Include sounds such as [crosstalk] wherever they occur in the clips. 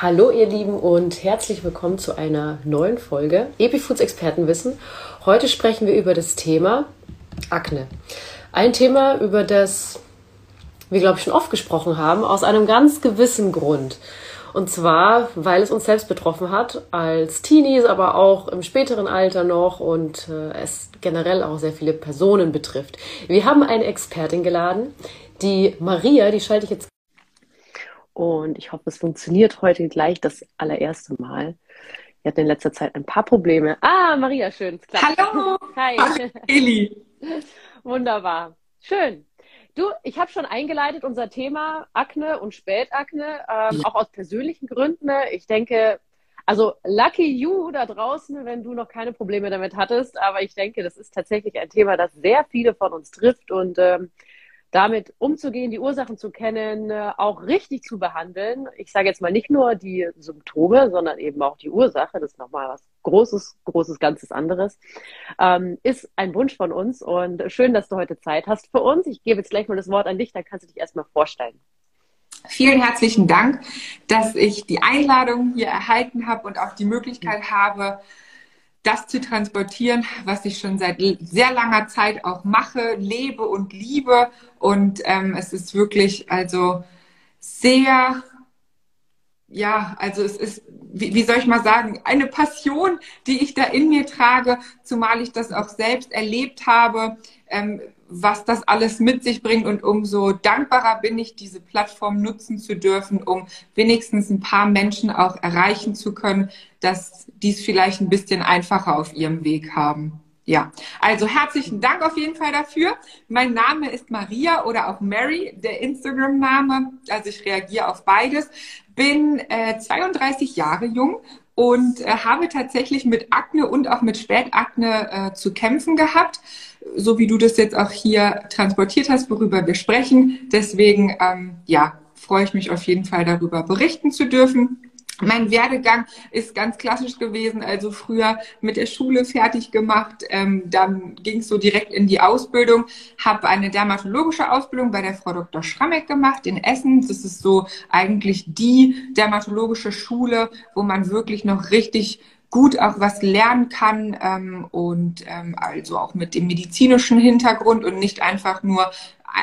Hallo ihr Lieben und herzlich willkommen zu einer neuen Folge Epifoods Expertenwissen. Heute sprechen wir über das Thema Akne. Ein Thema, über das wir, glaube ich, schon oft gesprochen haben, aus einem ganz gewissen Grund. Und zwar, weil es uns selbst betroffen hat, als Teenies, aber auch im späteren Alter noch und äh, es generell auch sehr viele Personen betrifft. Wir haben eine Expertin geladen, die Maria, die schalte ich jetzt und ich hoffe, es funktioniert heute gleich das allererste Mal. Wir hatten in letzter Zeit ein paar Probleme. Ah, Maria, schön. Hallo. [laughs] Hi. Hallo, Eli. [laughs] Wunderbar. Schön. Du, ich habe schon eingeleitet unser Thema Akne und Spätakne, ähm, ja. auch aus persönlichen Gründen. Ich denke, also lucky you da draußen, wenn du noch keine Probleme damit hattest. Aber ich denke, das ist tatsächlich ein Thema, das sehr viele von uns trifft und ähm, damit umzugehen, die Ursachen zu kennen, äh, auch richtig zu behandeln. Ich sage jetzt mal nicht nur die Symptome, sondern eben auch die Ursache. Das ist nochmal was Großes, Großes, ganzes anderes. Ähm, ist ein Wunsch von uns und schön, dass du heute Zeit hast für uns. Ich gebe jetzt gleich mal das Wort an dich, dann kannst du dich erstmal vorstellen. Vielen herzlichen Dank, dass ich die Einladung hier erhalten habe und auch die Möglichkeit habe, das zu transportieren, was ich schon seit sehr langer Zeit auch mache, lebe und liebe. Und ähm, es ist wirklich also sehr, ja, also es ist, wie, wie soll ich mal sagen, eine Passion, die ich da in mir trage, zumal ich das auch selbst erlebt habe. Ähm, was das alles mit sich bringt und umso dankbarer bin ich, diese Plattform nutzen zu dürfen, um wenigstens ein paar Menschen auch erreichen zu können, dass dies vielleicht ein bisschen einfacher auf ihrem Weg haben. Ja, also herzlichen Dank auf jeden Fall dafür. Mein Name ist Maria oder auch Mary, der Instagram-Name. Also ich reagiere auf beides. Bin äh, 32 Jahre jung und äh, habe tatsächlich mit Akne und auch mit Spätakne äh, zu kämpfen gehabt, so wie du das jetzt auch hier transportiert hast, worüber wir sprechen. Deswegen, ähm, ja, freue ich mich auf jeden Fall darüber berichten zu dürfen. Mein Werdegang ist ganz klassisch gewesen, also früher mit der Schule fertig gemacht, ähm, dann ging es so direkt in die Ausbildung, habe eine dermatologische Ausbildung bei der Frau Dr. Schrammeck gemacht in Essen. Das ist so eigentlich die dermatologische Schule, wo man wirklich noch richtig gut auch was lernen kann ähm, und ähm, also auch mit dem medizinischen Hintergrund und nicht einfach nur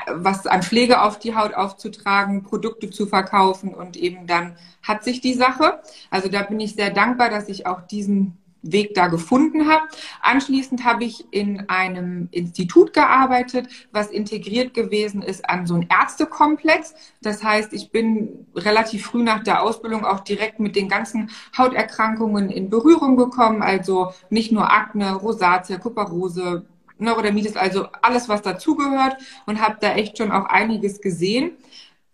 was an Pflege auf die Haut aufzutragen, Produkte zu verkaufen und eben dann hat sich die Sache. Also da bin ich sehr dankbar, dass ich auch diesen Weg da gefunden habe. Anschließend habe ich in einem Institut gearbeitet, was integriert gewesen ist an so einem Ärztekomplex. Das heißt, ich bin relativ früh nach der Ausbildung auch direkt mit den ganzen Hauterkrankungen in Berührung gekommen. Also nicht nur Akne, Rosatia, Kuparose, Neurodermitis, also alles, was dazugehört und habe da echt schon auch einiges gesehen.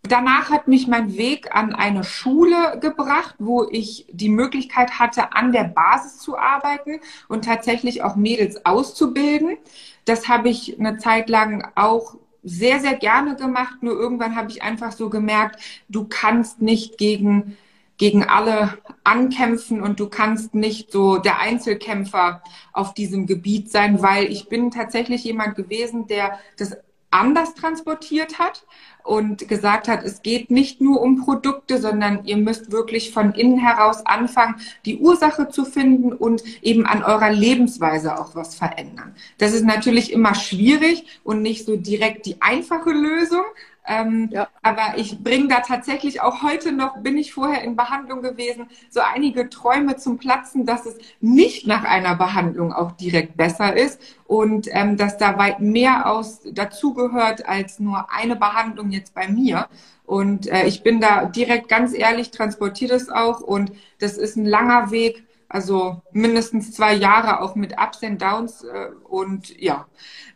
Danach hat mich mein Weg an eine Schule gebracht, wo ich die Möglichkeit hatte, an der Basis zu arbeiten und tatsächlich auch Mädels auszubilden. Das habe ich eine Zeit lang auch sehr, sehr gerne gemacht. Nur irgendwann habe ich einfach so gemerkt, du kannst nicht gegen gegen alle ankämpfen und du kannst nicht so der Einzelkämpfer auf diesem Gebiet sein, weil ich bin tatsächlich jemand gewesen, der das anders transportiert hat und gesagt hat, es geht nicht nur um Produkte, sondern ihr müsst wirklich von innen heraus anfangen, die Ursache zu finden und eben an eurer Lebensweise auch was verändern. Das ist natürlich immer schwierig und nicht so direkt die einfache Lösung, ähm, ja. Aber ich bringe da tatsächlich auch heute noch, bin ich vorher in Behandlung gewesen, so einige Träume zum Platzen, dass es nicht nach einer Behandlung auch direkt besser ist und ähm, dass da weit mehr aus dazugehört als nur eine Behandlung jetzt bei mir. Und äh, ich bin da direkt ganz ehrlich, transportiere das auch und das ist ein langer Weg also mindestens zwei Jahre auch mit Ups and Downs. Äh, und ja,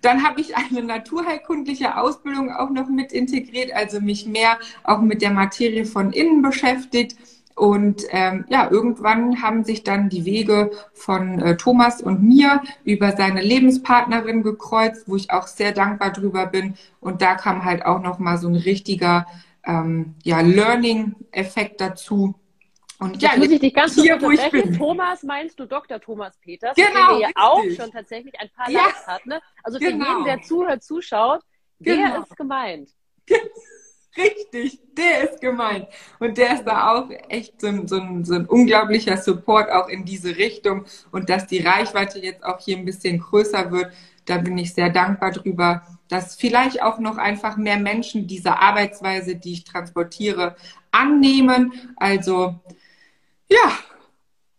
dann habe ich eine naturheilkundliche Ausbildung auch noch mit integriert, also mich mehr auch mit der Materie von innen beschäftigt. Und ähm, ja, irgendwann haben sich dann die Wege von äh, Thomas und mir über seine Lebenspartnerin gekreuzt, wo ich auch sehr dankbar drüber bin. Und da kam halt auch noch mal so ein richtiger ähm, ja, Learning-Effekt dazu und ja, muss ich dich ganz kurz unterbrechen. Thomas meinst du Dr. Thomas Peters, genau, der ja auch schon tatsächlich ein paar ja, Likes hat. Ne? Also für genau. jeden, der zuhört, zuschaut, genau. der ist gemeint. [laughs] Richtig, der ist gemeint. Und der ist da auch echt so ein, so, ein, so ein unglaublicher Support auch in diese Richtung. Und dass die Reichweite jetzt auch hier ein bisschen größer wird, da bin ich sehr dankbar drüber, dass vielleicht auch noch einfach mehr Menschen diese Arbeitsweise, die ich transportiere, annehmen. Also ja,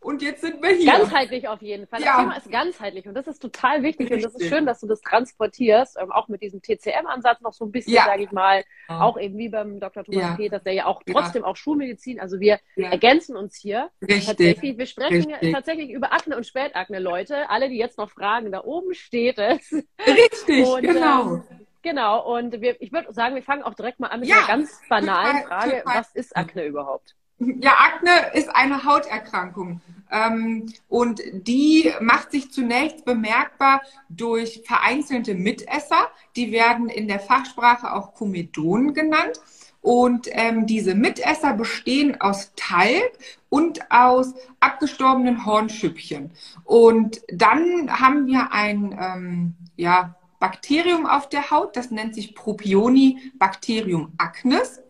und jetzt sind wir hier. Ganzheitlich auf jeden Fall. Das ja. Thema ist ganzheitlich und das ist total wichtig Richtig. und das ist schön, dass du das transportierst, ähm, auch mit diesem TCM-Ansatz noch so ein bisschen, ja. sage ich mal, ja. auch eben wie beim Dr. Thomas ja. Peters, der ja auch trotzdem auch Schulmedizin, also wir ergänzen uns hier. Richtig. Tatsächlich, wir sprechen Richtig. tatsächlich über Akne und Spätakne, Leute. Alle, die jetzt noch fragen, da oben steht es. Richtig, und, genau. Ähm, genau, und wir, ich würde sagen, wir fangen auch direkt mal an mit einer ganz banalen total, Frage. Total. Was ist Akne überhaupt? Ja, Akne ist eine Hauterkrankung. Ähm, und die macht sich zunächst bemerkbar durch vereinzelte Mitesser. Die werden in der Fachsprache auch Komedonen genannt. Und ähm, diese Mitesser bestehen aus Talg und aus abgestorbenen Hornschüppchen. Und dann haben wir ein ähm, ja, Bakterium auf der Haut, das nennt sich Propionibacterium acnes.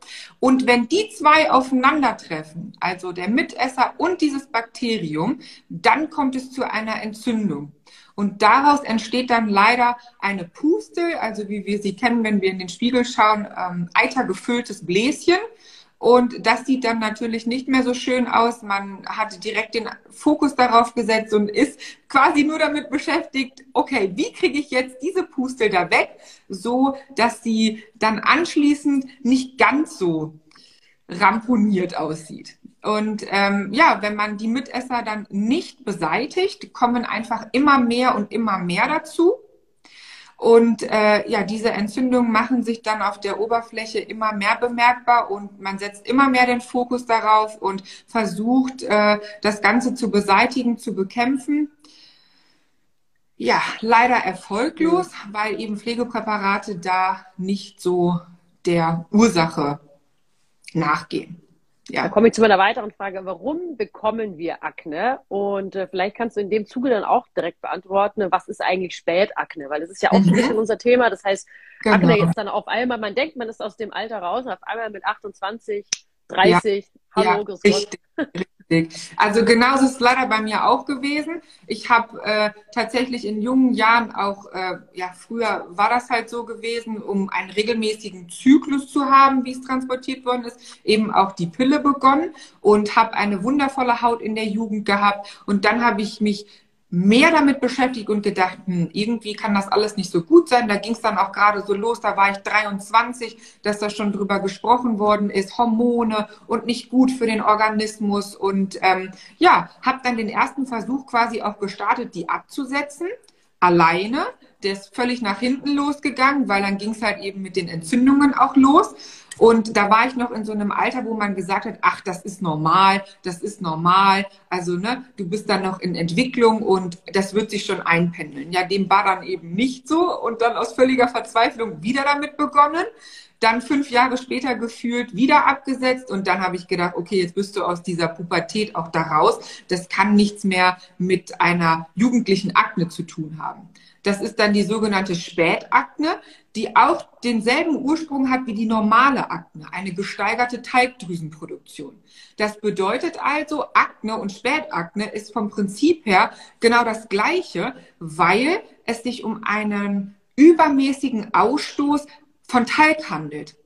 Und wenn die zwei aufeinandertreffen, also der Mitesser und dieses Bakterium, dann kommt es zu einer Entzündung. Und daraus entsteht dann leider eine Pustel, also wie wir sie kennen, wenn wir in den Spiegel schauen, ähm, eitergefülltes Bläschen. Und das sieht dann natürlich nicht mehr so schön aus. Man hat direkt den Fokus darauf gesetzt und ist quasi nur damit beschäftigt, okay, wie kriege ich jetzt diese Pustel da weg, so dass sie dann anschließend nicht ganz so ramponiert aussieht. Und ähm, ja, wenn man die Mitesser dann nicht beseitigt, kommen einfach immer mehr und immer mehr dazu. Und äh, ja, diese Entzündungen machen sich dann auf der Oberfläche immer mehr bemerkbar und man setzt immer mehr den Fokus darauf und versucht, äh, das Ganze zu beseitigen, zu bekämpfen. Ja, leider erfolglos, weil eben Pflegepräparate da nicht so der Ursache nachgehen. Ja. Da komme ich zu meiner weiteren Frage. Warum bekommen wir Akne? Und äh, vielleicht kannst du in dem Zuge dann auch direkt beantworten, was ist eigentlich Spätakne? Weil das ist ja auch mhm. ein bisschen unser Thema. Das heißt, genau. Akne jetzt dann auf einmal, man denkt, man ist aus dem Alter raus und auf einmal mit 28, 30, ja. hallo, ja, richtig, richtig. Also genauso ist es leider bei mir auch gewesen. Ich habe äh, tatsächlich in jungen Jahren auch, äh, ja, früher war das halt so gewesen, um einen regelmäßigen Zyklus zu haben, wie es transportiert worden ist, eben auch die Pille begonnen und habe eine wundervolle Haut in der Jugend gehabt. Und dann habe ich mich mehr damit beschäftigt und gedacht, hm, irgendwie kann das alles nicht so gut sein. Da ging es dann auch gerade so los, da war ich 23, dass da schon drüber gesprochen worden ist, Hormone und nicht gut für den Organismus. Und ähm, ja, habe dann den ersten Versuch quasi auch gestartet, die abzusetzen, alleine. Der ist völlig nach hinten losgegangen, weil dann ging es halt eben mit den Entzündungen auch los. Und da war ich noch in so einem Alter, wo man gesagt hat, ach, das ist normal, das ist normal. Also, ne, du bist dann noch in Entwicklung und das wird sich schon einpendeln. Ja, dem war dann eben nicht so und dann aus völliger Verzweiflung wieder damit begonnen. Dann fünf Jahre später gefühlt wieder abgesetzt und dann habe ich gedacht, okay, jetzt bist du aus dieser Pubertät auch da raus. Das kann nichts mehr mit einer jugendlichen Akne zu tun haben. Das ist dann die sogenannte Spätakne, die auch denselben Ursprung hat wie die normale Akne, eine gesteigerte Talgdrüsenproduktion. Das bedeutet also, Akne und Spätakne ist vom Prinzip her genau das gleiche, weil es sich um einen übermäßigen Ausstoß von Talg handelt.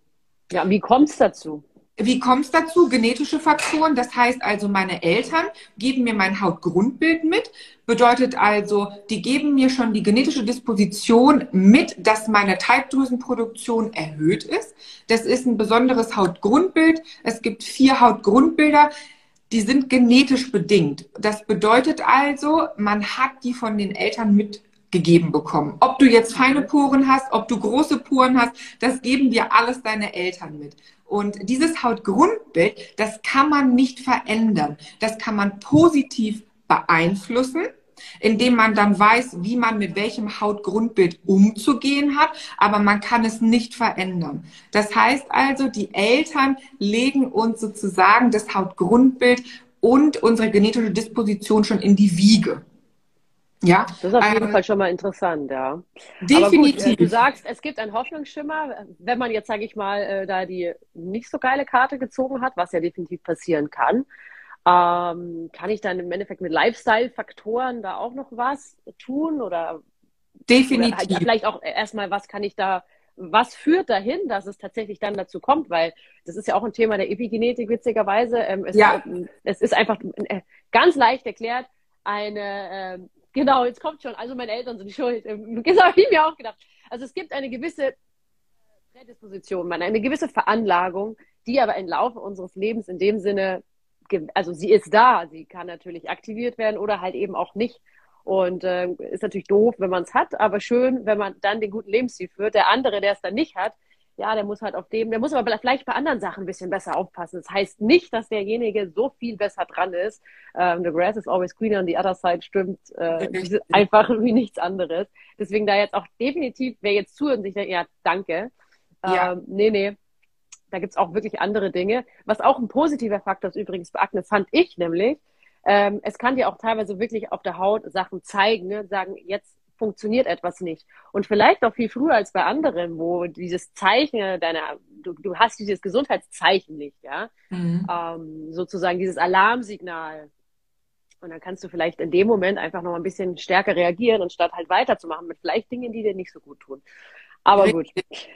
Ja, wie kommt es dazu? Wie kommt es dazu? Genetische Faktoren. Das heißt also, meine Eltern geben mir mein Hautgrundbild mit. Bedeutet also, die geben mir schon die genetische Disposition mit, dass meine Teigdrüsenproduktion erhöht ist. Das ist ein besonderes Hautgrundbild. Es gibt vier Hautgrundbilder. Die sind genetisch bedingt. Das bedeutet also, man hat die von den Eltern mit gegeben bekommen. Ob du jetzt feine Poren hast, ob du große Poren hast, das geben dir alles deine Eltern mit. Und dieses Hautgrundbild, das kann man nicht verändern. Das kann man positiv beeinflussen, indem man dann weiß, wie man mit welchem Hautgrundbild umzugehen hat, aber man kann es nicht verändern. Das heißt also, die Eltern legen uns sozusagen das Hautgrundbild und unsere genetische Disposition schon in die Wiege. Ja, das ist auf jeden ähm, Fall schon mal interessant, ja. Definitiv. Gut, äh, du sagst, es gibt einen Hoffnungsschimmer, wenn man jetzt, sage ich mal, äh, da die nicht so geile Karte gezogen hat, was ja definitiv passieren kann. Ähm, kann ich dann im Endeffekt mit Lifestyle-Faktoren da auch noch was tun oder definitiv oder halt vielleicht auch erstmal, was kann ich da, was führt dahin, dass es tatsächlich dann dazu kommt, weil das ist ja auch ein Thema der Epigenetik witzigerweise. Ähm, es, ja. es ist einfach äh, ganz leicht erklärt eine ähm, Genau, jetzt kommt schon. Also meine Eltern sind schuld. Ähm, [laughs] das habe ich mir auch gedacht. Also es gibt eine gewisse Prädisposition, eine gewisse Veranlagung, die aber im Laufe unseres Lebens in dem Sinne, also sie ist da, sie kann natürlich aktiviert werden oder halt eben auch nicht. Und äh, ist natürlich doof, wenn man es hat, aber schön, wenn man dann den guten Lebensstil führt. Der andere, der es dann nicht hat, ja, der muss halt auf dem, der muss aber vielleicht bei anderen Sachen ein bisschen besser aufpassen. Das heißt nicht, dass derjenige so viel besser dran ist. Ähm, the grass is always greener on the other side stimmt äh, einfach wie nichts anderes. Deswegen da jetzt auch definitiv, wer jetzt zuhört und sich denkt, ja, danke. Ja. Ähm, nee, nee. Da gibt's auch wirklich andere Dinge. Was auch ein positiver Faktor ist übrigens bei Akne, fand ich nämlich, ähm, es kann dir auch teilweise wirklich auf der Haut Sachen zeigen, ne? sagen, jetzt funktioniert etwas nicht. Und vielleicht auch viel früher als bei anderen, wo dieses Zeichen deiner, du, du hast dieses Gesundheitszeichen nicht, ja, mhm. ähm, sozusagen dieses Alarmsignal. Und dann kannst du vielleicht in dem Moment einfach noch ein bisschen stärker reagieren, anstatt halt weiterzumachen mit vielleicht Dingen, die dir nicht so gut tun. Aber gut.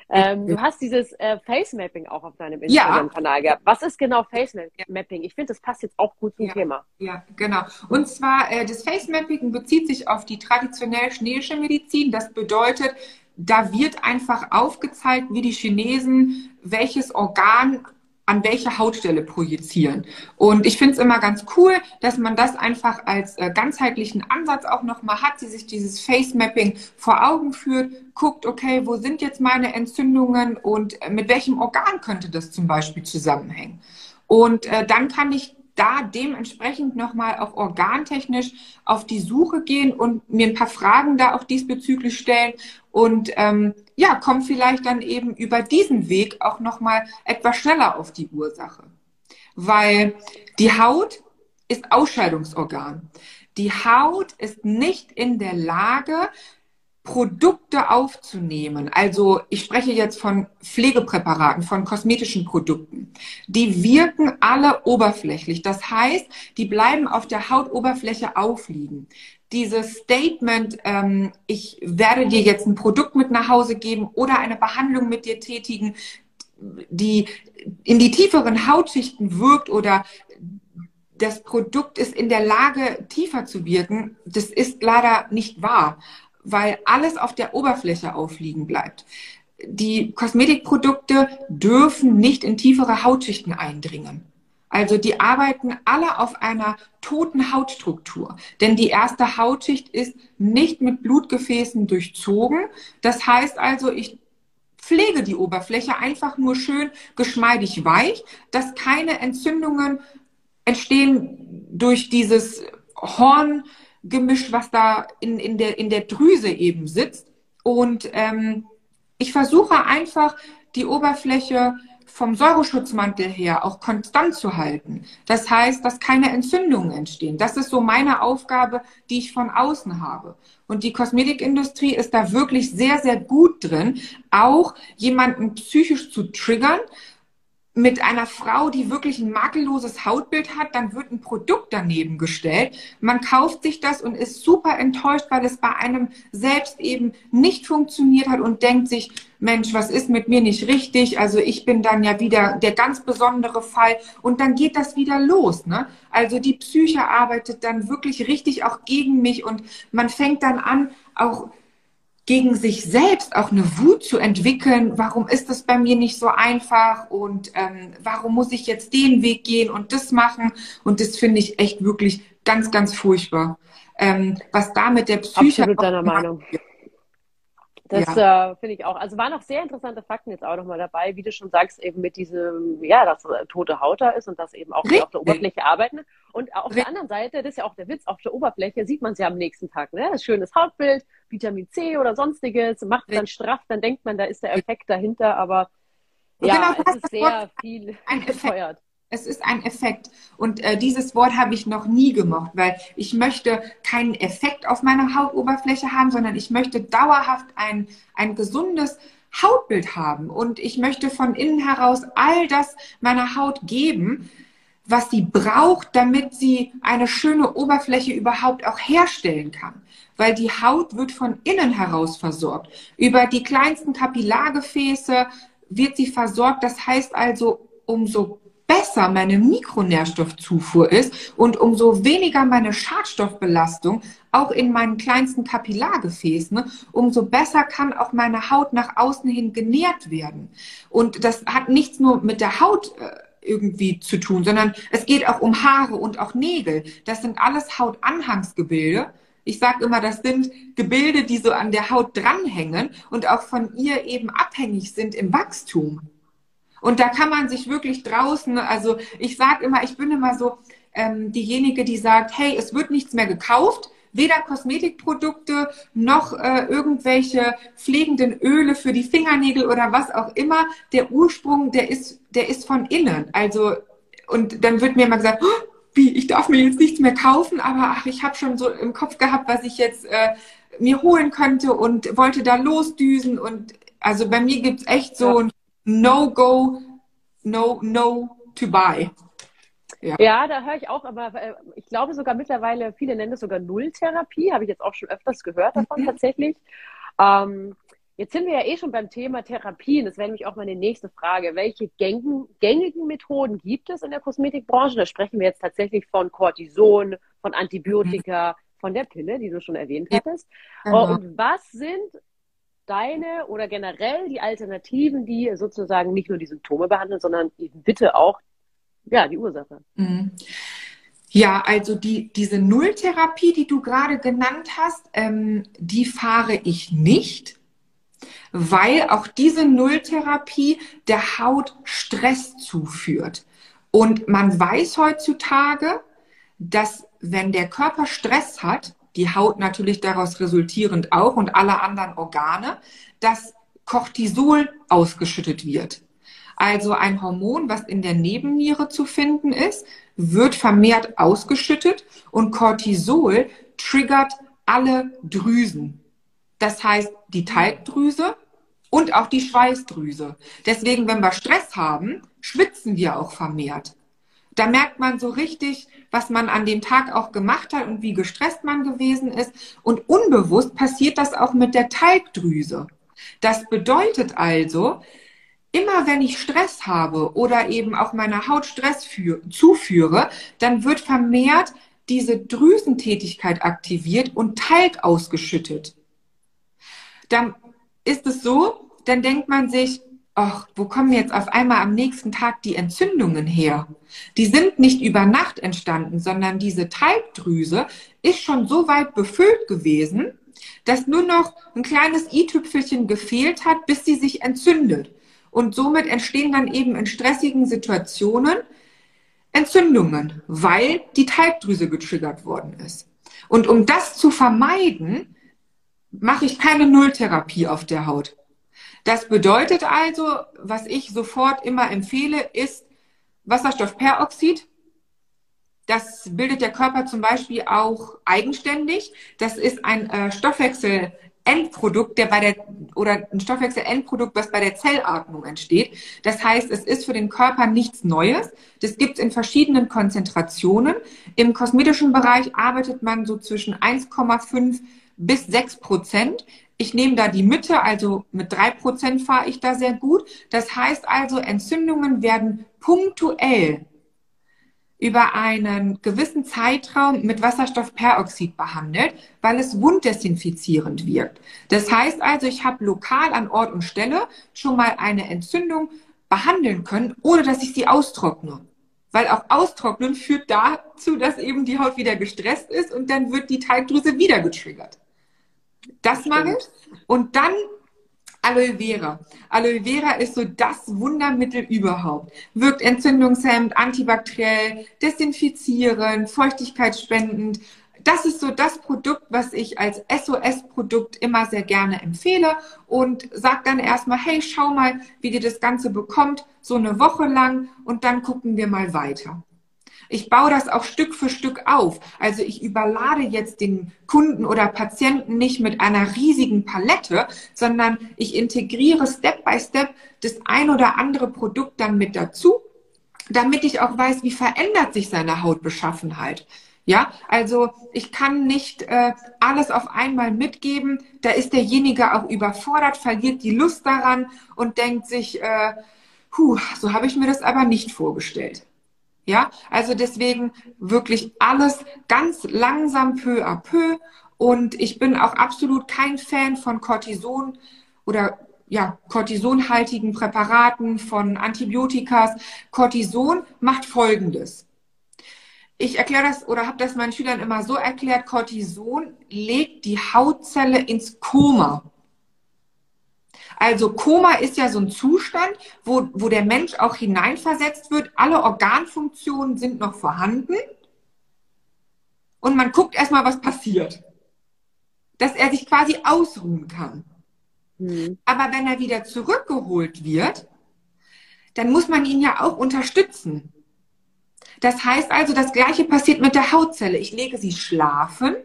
Ähm, du hast dieses äh, Face-Mapping auch auf deinem Instagram-Kanal gehabt. Was ist genau Face-Mapping? Ich finde, das passt jetzt auch gut zum ja. Thema. Ja, genau. Und zwar, äh, das Face-Mapping bezieht sich auf die traditionell chinesische Medizin. Das bedeutet, da wird einfach aufgezeigt, wie die Chinesen welches Organ an welche Hautstelle projizieren. Und ich finde es immer ganz cool, dass man das einfach als äh, ganzheitlichen Ansatz auch nochmal hat, die sich dieses Face Mapping vor Augen führt, guckt, okay, wo sind jetzt meine Entzündungen und äh, mit welchem Organ könnte das zum Beispiel zusammenhängen. Und äh, dann kann ich da dementsprechend nochmal auch organtechnisch auf die Suche gehen und mir ein paar Fragen da auch diesbezüglich stellen und ähm, ja, komme vielleicht dann eben über diesen Weg auch nochmal etwas schneller auf die Ursache. Weil die Haut ist Ausscheidungsorgan. Die Haut ist nicht in der Lage, Produkte aufzunehmen, also ich spreche jetzt von Pflegepräparaten, von kosmetischen Produkten, die wirken alle oberflächlich. Das heißt, die bleiben auf der Hautoberfläche aufliegen. Dieses Statement, ähm, ich werde dir jetzt ein Produkt mit nach Hause geben oder eine Behandlung mit dir tätigen, die in die tieferen Hautschichten wirkt oder das Produkt ist in der Lage, tiefer zu wirken, das ist leider nicht wahr weil alles auf der Oberfläche aufliegen bleibt. Die Kosmetikprodukte dürfen nicht in tiefere Hautschichten eindringen. Also die arbeiten alle auf einer toten Hautstruktur. Denn die erste Hautschicht ist nicht mit Blutgefäßen durchzogen. Das heißt also, ich pflege die Oberfläche einfach nur schön geschmeidig weich, dass keine Entzündungen entstehen durch dieses Horn, gemischt, was da in, in, der, in der Drüse eben sitzt. Und ähm, ich versuche einfach, die Oberfläche vom Säureschutzmantel her auch konstant zu halten. Das heißt, dass keine Entzündungen entstehen. Das ist so meine Aufgabe, die ich von außen habe. Und die Kosmetikindustrie ist da wirklich sehr, sehr gut drin, auch jemanden psychisch zu triggern, mit einer Frau, die wirklich ein makelloses Hautbild hat, dann wird ein Produkt daneben gestellt. Man kauft sich das und ist super enttäuscht, weil es bei einem selbst eben nicht funktioniert hat und denkt sich, Mensch, was ist mit mir nicht richtig? Also ich bin dann ja wieder der ganz besondere Fall und dann geht das wieder los. Ne? Also die Psyche arbeitet dann wirklich richtig auch gegen mich und man fängt dann an, auch gegen sich selbst auch eine Wut zu entwickeln, warum ist das bei mir nicht so einfach und ähm, warum muss ich jetzt den Weg gehen und das machen und das finde ich echt wirklich ganz, ganz furchtbar. Ähm, was da mit der Psyche... Absolut deiner Meinung. Das ja. äh, finde ich auch. Also waren auch sehr interessante Fakten jetzt auch nochmal dabei, wie du schon sagst, eben mit diesem, ja, dass äh, tote Haut da ist und das eben auch auf der Oberfläche arbeiten. Und auf Richtig. der anderen Seite, das ist ja auch der Witz, auf der Oberfläche sieht man es ja am nächsten Tag. Ne? Das schönes Hautbild, Vitamin C oder sonstiges, macht dann straff, dann denkt man, da ist der Effekt dahinter, aber ja, genau, es ist sehr viel ein. Es ist ein Effekt. Und äh, dieses Wort habe ich noch nie gemocht, weil ich möchte keinen Effekt auf meiner Hautoberfläche haben, sondern ich möchte dauerhaft ein, ein gesundes Hautbild haben. Und ich möchte von innen heraus all das meiner Haut geben, was sie braucht, damit sie eine schöne Oberfläche überhaupt auch herstellen kann. Weil die Haut wird von innen heraus versorgt. Über die kleinsten Kapillargefäße wird sie versorgt. Das heißt also, umso besser meine Mikronährstoffzufuhr ist und umso weniger meine Schadstoffbelastung auch in meinen kleinsten Kapillargefäßen, ne, umso besser kann auch meine Haut nach außen hin genährt werden. Und das hat nichts nur mit der Haut äh, irgendwie zu tun, sondern es geht auch um Haare und auch Nägel. Das sind alles Hautanhangsgebilde. Ich sage immer, das sind Gebilde, die so an der Haut dranhängen und auch von ihr eben abhängig sind im Wachstum. Und da kann man sich wirklich draußen, also ich sage immer, ich bin immer so ähm, diejenige, die sagt, hey, es wird nichts mehr gekauft, weder Kosmetikprodukte noch äh, irgendwelche pflegenden Öle für die Fingernägel oder was auch immer. Der Ursprung, der ist, der ist von innen. Also und dann wird mir immer gesagt, oh, wie, ich darf mir jetzt nichts mehr kaufen, aber ach, ich habe schon so im Kopf gehabt, was ich jetzt äh, mir holen könnte und wollte da losdüsen. Und also bei mir gibt's echt so ein No-Go, No, No to buy. Ja. ja, da höre ich auch, aber äh, ich glaube sogar mittlerweile, viele nennen es sogar Nulltherapie, habe ich jetzt auch schon öfters gehört davon mhm. tatsächlich. Ähm, jetzt sind wir ja eh schon beim Thema Therapien. Das wäre nämlich auch meine nächste Frage. Welche gängigen, gängigen Methoden gibt es in der Kosmetikbranche? Da sprechen wir jetzt tatsächlich von Cortison, von Antibiotika, mhm. von der Pille, die du schon erwähnt hattest. Genau. Und was sind deine oder generell die Alternativen, die sozusagen nicht nur die Symptome behandeln, sondern eben bitte auch ja, die Ursache. Mhm. Ja, also die, diese Nulltherapie, die du gerade genannt hast, ähm, die fahre ich nicht, weil auch diese Nulltherapie der Haut Stress zuführt. Und man weiß heutzutage, dass wenn der Körper Stress hat, die Haut natürlich daraus resultierend auch und alle anderen Organe, dass Cortisol ausgeschüttet wird. Also ein Hormon, was in der Nebenniere zu finden ist, wird vermehrt ausgeschüttet und Cortisol triggert alle Drüsen. Das heißt, die Talgdrüse und auch die Schweißdrüse. Deswegen, wenn wir Stress haben, schwitzen wir auch vermehrt. Da merkt man so richtig, was man an dem Tag auch gemacht hat und wie gestresst man gewesen ist. Und unbewusst passiert das auch mit der Talgdrüse. Das bedeutet also, immer wenn ich Stress habe oder eben auch meiner Haut Stress für, zuführe, dann wird vermehrt diese Drüsentätigkeit aktiviert und Talg ausgeschüttet. Dann ist es so, dann denkt man sich, ach, wo kommen jetzt auf einmal am nächsten Tag die Entzündungen her? Die sind nicht über Nacht entstanden, sondern diese Talgdrüse ist schon so weit befüllt gewesen, dass nur noch ein kleines i-Tüpfelchen gefehlt hat, bis sie sich entzündet. Und somit entstehen dann eben in stressigen Situationen Entzündungen, weil die Talgdrüse getriggert worden ist. Und um das zu vermeiden, mache ich keine Nulltherapie auf der Haut. Das bedeutet also, was ich sofort immer empfehle, ist Wasserstoffperoxid. Das bildet der Körper zum Beispiel auch eigenständig. Das ist ein äh, Stoffwechsel der bei der oder ein Stoffwechsel-Endprodukt, was bei der Zellatmung entsteht. Das heißt, es ist für den Körper nichts Neues. Das gibt es in verschiedenen Konzentrationen. Im kosmetischen Bereich arbeitet man so zwischen 1,5 bis 6 Prozent. Ich nehme da die Mitte, also mit 3 Prozent fahre ich da sehr gut. Das heißt also, Entzündungen werden punktuell über einen gewissen Zeitraum mit Wasserstoffperoxid behandelt, weil es wunddesinfizierend wirkt. Das heißt also, ich habe lokal an Ort und Stelle schon mal eine Entzündung behandeln können, ohne dass ich sie austrockne. Weil auch Austrocknen führt dazu, dass eben die Haut wieder gestresst ist und dann wird die Teigdrüse wieder getriggert. Das mache ich. Und dann Aloe Vera. Aloe Vera ist so das Wundermittel überhaupt. Wirkt entzündungshemmend, antibakteriell, desinfizierend, feuchtigkeitsspendend. das ist so das Produkt, was ich als SOS-Produkt immer sehr gerne empfehle und sag dann erstmal, hey, schau mal, wie dir das Ganze bekommt, so eine Woche lang und dann gucken wir mal weiter. Ich baue das auch Stück für Stück auf. Also ich überlade jetzt den Kunden oder Patienten nicht mit einer riesigen Palette, sondern ich integriere Step by Step das ein oder andere Produkt dann mit dazu, damit ich auch weiß, wie verändert sich seine Hautbeschaffenheit. Ja, also ich kann nicht äh, alles auf einmal mitgeben. Da ist derjenige auch überfordert, verliert die Lust daran und denkt sich, äh, puh, so habe ich mir das aber nicht vorgestellt. Ja, also deswegen wirklich alles ganz langsam peu à peu. Und ich bin auch absolut kein Fan von Cortison oder ja, Cortisonhaltigen Präparaten, von Antibiotikas. Cortison macht Folgendes. Ich erkläre das oder habe das meinen Schülern immer so erklärt, Cortison legt die Hautzelle ins Koma. Also Koma ist ja so ein Zustand, wo, wo der Mensch auch hineinversetzt wird. Alle Organfunktionen sind noch vorhanden. Und man guckt erstmal, was passiert. Dass er sich quasi ausruhen kann. Mhm. Aber wenn er wieder zurückgeholt wird, dann muss man ihn ja auch unterstützen. Das heißt also, das Gleiche passiert mit der Hautzelle. Ich lege sie schlafen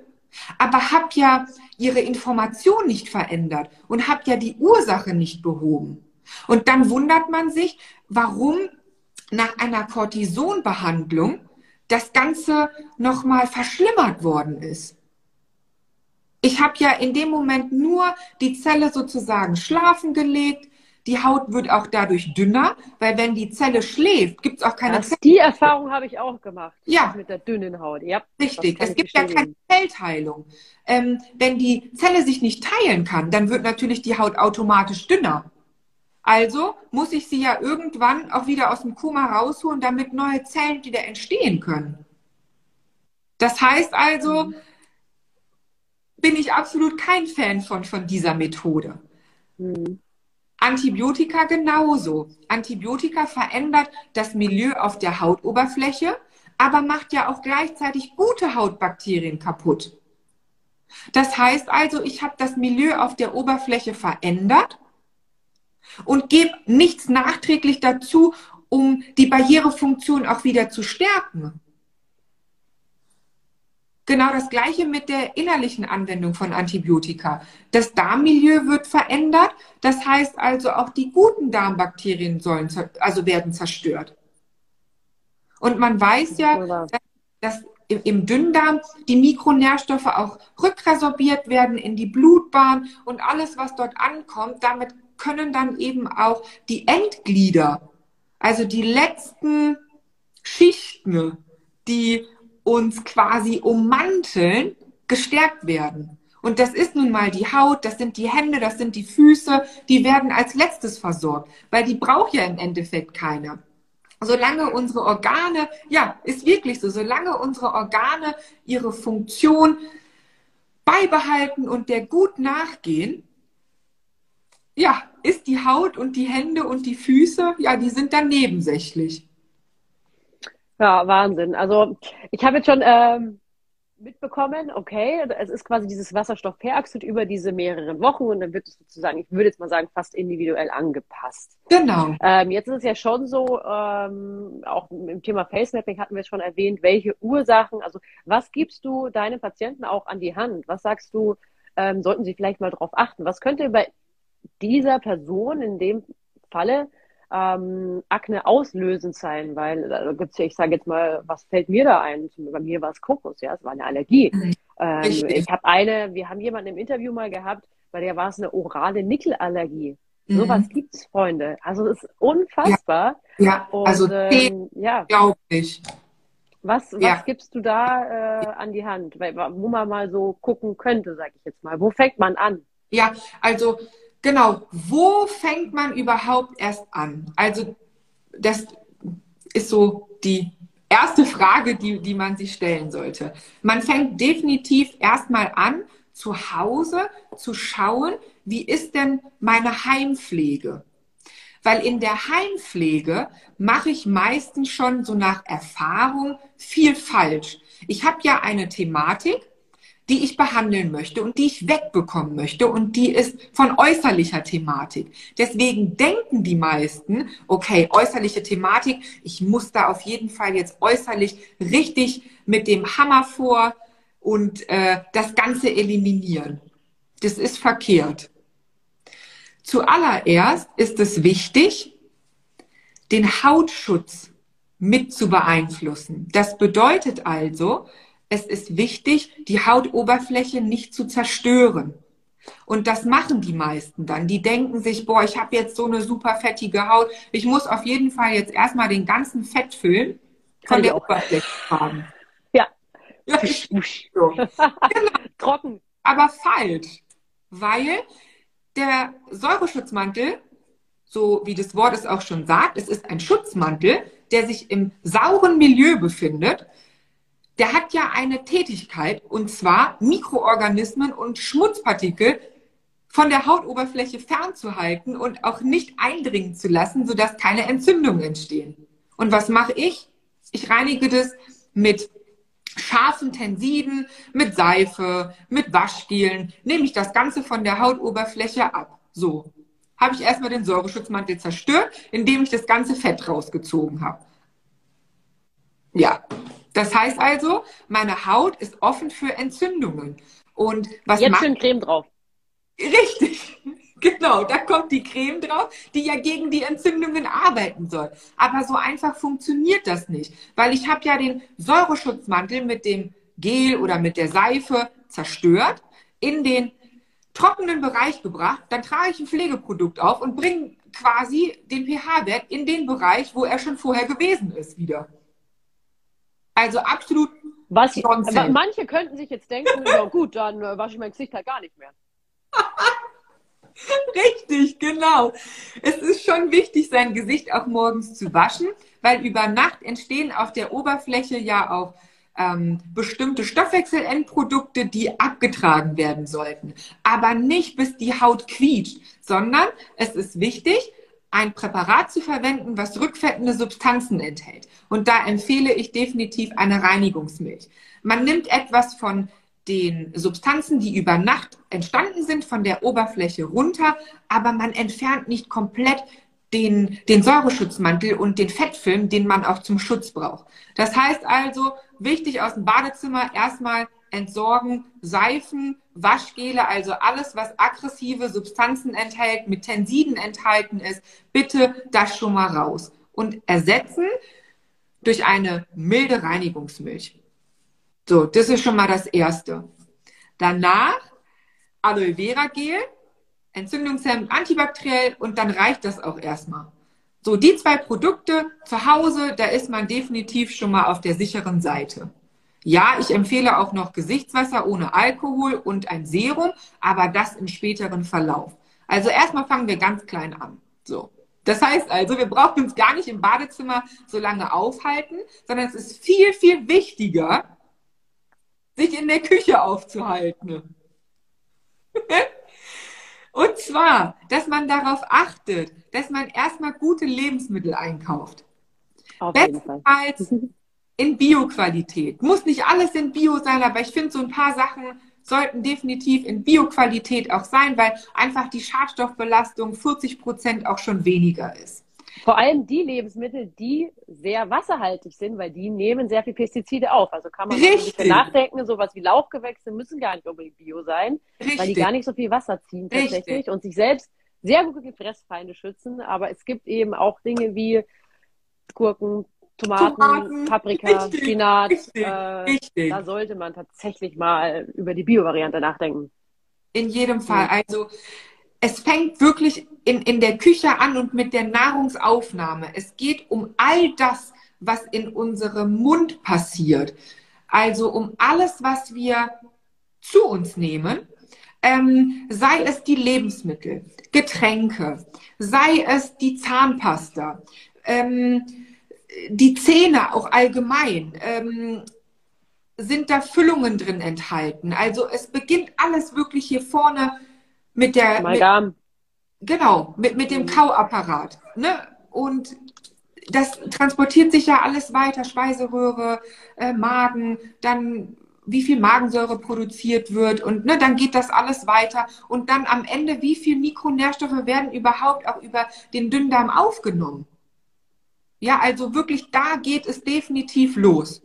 aber habe ja ihre Information nicht verändert und habe ja die Ursache nicht behoben. Und dann wundert man sich, warum nach einer Cortisonbehandlung das Ganze nochmal verschlimmert worden ist. Ich habe ja in dem Moment nur die Zelle sozusagen schlafen gelegt, die Haut wird auch dadurch dünner, weil wenn die Zelle schläft, gibt es auch keine das, Die Erfahrung habe ich auch gemacht. Ja. Mit der dünnen Haut. Ja, Richtig. Es gibt ja keine Zellteilung. Ähm, wenn die Zelle sich nicht teilen kann, dann wird natürlich die Haut automatisch dünner. Also muss ich sie ja irgendwann auch wieder aus dem Koma rausholen, damit neue Zellen wieder entstehen können. Das heißt also, mhm. bin ich absolut kein Fan von, von dieser Methode. Mhm. Antibiotika genauso. Antibiotika verändert das Milieu auf der Hautoberfläche, aber macht ja auch gleichzeitig gute Hautbakterien kaputt. Das heißt also, ich habe das Milieu auf der Oberfläche verändert und gebe nichts nachträglich dazu, um die Barrierefunktion auch wieder zu stärken. Genau das Gleiche mit der innerlichen Anwendung von Antibiotika. Das Darmmilieu wird verändert. Das heißt also, auch die guten Darmbakterien sollen, also werden zerstört. Und man weiß ja, dass im Dünndarm die Mikronährstoffe auch rückresorbiert werden in die Blutbahn und alles, was dort ankommt, damit können dann eben auch die Endglieder, also die letzten Schichten, die uns quasi ummanteln, gestärkt werden. Und das ist nun mal die Haut, das sind die Hände, das sind die Füße, die werden als letztes versorgt, weil die braucht ja im Endeffekt keiner. Solange unsere Organe, ja, ist wirklich so, solange unsere Organe ihre Funktion beibehalten und der gut nachgehen, ja, ist die Haut und die Hände und die Füße, ja, die sind dann nebensächlich. Ja, Wahnsinn. Also ich habe jetzt schon ähm, mitbekommen, okay, es ist quasi dieses Wasserstoffperoxid über diese mehreren Wochen und dann wird es sozusagen, ich würde jetzt mal sagen, fast individuell angepasst. Genau. Ähm, jetzt ist es ja schon so, ähm, auch im Thema Facemapping hatten wir es schon erwähnt, welche Ursachen, also was gibst du deinen Patienten auch an die Hand? Was sagst du, ähm, sollten sie vielleicht mal darauf achten? Was könnte bei dieser Person in dem Falle ähm, Akne auslösend sein, weil da gibt's ja, ich sage jetzt mal, was fällt mir da ein? Bei mir war es Kokos, ja, es war eine Allergie. Mhm. Ähm, ich habe eine, wir haben jemanden im Interview mal gehabt, bei der war es eine orale Nickelallergie. Mhm. Sowas gibt's, Freunde. Also es ist unfassbar. Ja, ja. also ähm, ja. glaube ich. Was, was ja. gibst du da äh, an die Hand, wo man mal so gucken könnte, sage ich jetzt mal. Wo fängt man an? Ja, also Genau, wo fängt man überhaupt erst an? Also das ist so die erste Frage, die, die man sich stellen sollte. Man fängt definitiv erstmal an, zu Hause zu schauen, wie ist denn meine Heimpflege? Weil in der Heimpflege mache ich meistens schon so nach Erfahrung viel falsch. Ich habe ja eine Thematik, die ich behandeln möchte und die ich wegbekommen möchte und die ist von äußerlicher Thematik. Deswegen denken die meisten, okay, äußerliche Thematik, ich muss da auf jeden Fall jetzt äußerlich richtig mit dem Hammer vor und äh, das Ganze eliminieren. Das ist verkehrt. Zuallererst ist es wichtig, den Hautschutz mit zu beeinflussen. Das bedeutet also, es ist wichtig, die Hautoberfläche nicht zu zerstören. Und das machen die meisten dann. Die denken sich, boah, ich habe jetzt so eine super fettige Haut. Ich muss auf jeden Fall jetzt erstmal den ganzen Fettfilm von der Oberfläche haben. Ja. ja so. [laughs] genau. Trocken. Aber falsch. Weil der Säureschutzmantel, so wie das Wort es auch schon sagt, es ist ein Schutzmantel, der sich im sauren Milieu befindet der hat ja eine Tätigkeit und zwar Mikroorganismen und Schmutzpartikel von der Hautoberfläche fernzuhalten und auch nicht eindringen zu lassen, sodass keine Entzündungen entstehen. Und was mache ich? Ich reinige das mit scharfen Tensiden, mit Seife, mit Waschgelen, nehme ich das Ganze von der Hautoberfläche ab. So. Habe ich erstmal den Säureschutzmantel zerstört, indem ich das ganze Fett rausgezogen habe. Ja, das heißt also, meine Haut ist offen für Entzündungen. Und was Jetzt schön Creme drauf. Richtig, [laughs] genau, da kommt die Creme drauf, die ja gegen die Entzündungen arbeiten soll. Aber so einfach funktioniert das nicht, weil ich habe ja den Säureschutzmantel mit dem Gel oder mit der Seife zerstört, in den trockenen Bereich gebracht, dann trage ich ein Pflegeprodukt auf und bringe quasi den pH-Wert in den Bereich, wo er schon vorher gewesen ist, wieder. Also absolut. Was, manche könnten sich jetzt denken, ja gut, dann äh, wasche ich mein Gesicht halt gar nicht mehr. [laughs] Richtig, genau. Es ist schon wichtig, sein Gesicht auch morgens zu waschen, weil über Nacht entstehen auf der Oberfläche ja auch ähm, bestimmte Stoffwechselendprodukte, die abgetragen werden sollten. Aber nicht bis die Haut quietscht, sondern es ist wichtig, ein Präparat zu verwenden, was rückfettende Substanzen enthält. Und da empfehle ich definitiv eine Reinigungsmilch. Man nimmt etwas von den Substanzen, die über Nacht entstanden sind, von der Oberfläche runter, aber man entfernt nicht komplett den, den Säureschutzmantel und den Fettfilm, den man auch zum Schutz braucht. Das heißt also, wichtig aus dem Badezimmer erstmal entsorgen, Seifen, Waschgele, also alles, was aggressive Substanzen enthält, mit Tensiden enthalten ist, bitte das schon mal raus. Und ersetzen durch eine milde Reinigungsmilch. So, das ist schon mal das Erste. Danach Aloe Vera Gel, entzündungshemmend, antibakteriell und dann reicht das auch erstmal. So, die zwei Produkte zu Hause, da ist man definitiv schon mal auf der sicheren Seite. Ja, ich empfehle auch noch Gesichtswasser ohne Alkohol und ein Serum, aber das im späteren Verlauf. Also erstmal fangen wir ganz klein an. So. Das heißt also, wir brauchen uns gar nicht im Badezimmer so lange aufhalten, sondern es ist viel, viel wichtiger, sich in der Küche aufzuhalten. [laughs] Und zwar, dass man darauf achtet, dass man erstmal gute Lebensmittel einkauft. Auf Bestenfalls [laughs] in Bio-Qualität. Muss nicht alles in Bio sein, aber ich finde, so ein paar Sachen sollten definitiv in Bio-Qualität auch sein, weil einfach die Schadstoffbelastung 40 Prozent auch schon weniger ist. Vor allem die Lebensmittel, die sehr wasserhaltig sind, weil die nehmen sehr viel Pestizide auf. Also kann man Richtig. nachdenken, sowas wie Lauchgewächse müssen gar nicht unbedingt bio sein, Richtig. weil die gar nicht so viel Wasser ziehen tatsächlich Richtig. und sich selbst sehr gut gegen Fressfeinde schützen. Aber es gibt eben auch Dinge wie Gurken, Tomaten, Tomaten Paprika, richtig, Spinat. Richtig, äh, richtig. Da sollte man tatsächlich mal über die Bio-Variante nachdenken. In jedem Fall. Also es fängt wirklich in, in der Küche an und mit der Nahrungsaufnahme. Es geht um all das, was in unserem Mund passiert. Also um alles, was wir zu uns nehmen. Ähm, sei es die Lebensmittel, Getränke, sei es die Zahnpasta, ähm, die Zähne auch allgemein, ähm, sind da Füllungen drin enthalten. Also es beginnt alles wirklich hier vorne mit der. Mit, genau, mit, mit dem mhm. Kauapparat. Ne? Und das transportiert sich ja alles weiter, Speiseröhre, äh, Magen, dann wie viel Magensäure produziert wird und ne, dann geht das alles weiter und dann am Ende, wie viel Mikronährstoffe werden überhaupt auch über den Dünndarm aufgenommen. Ja, also wirklich, da geht es definitiv los.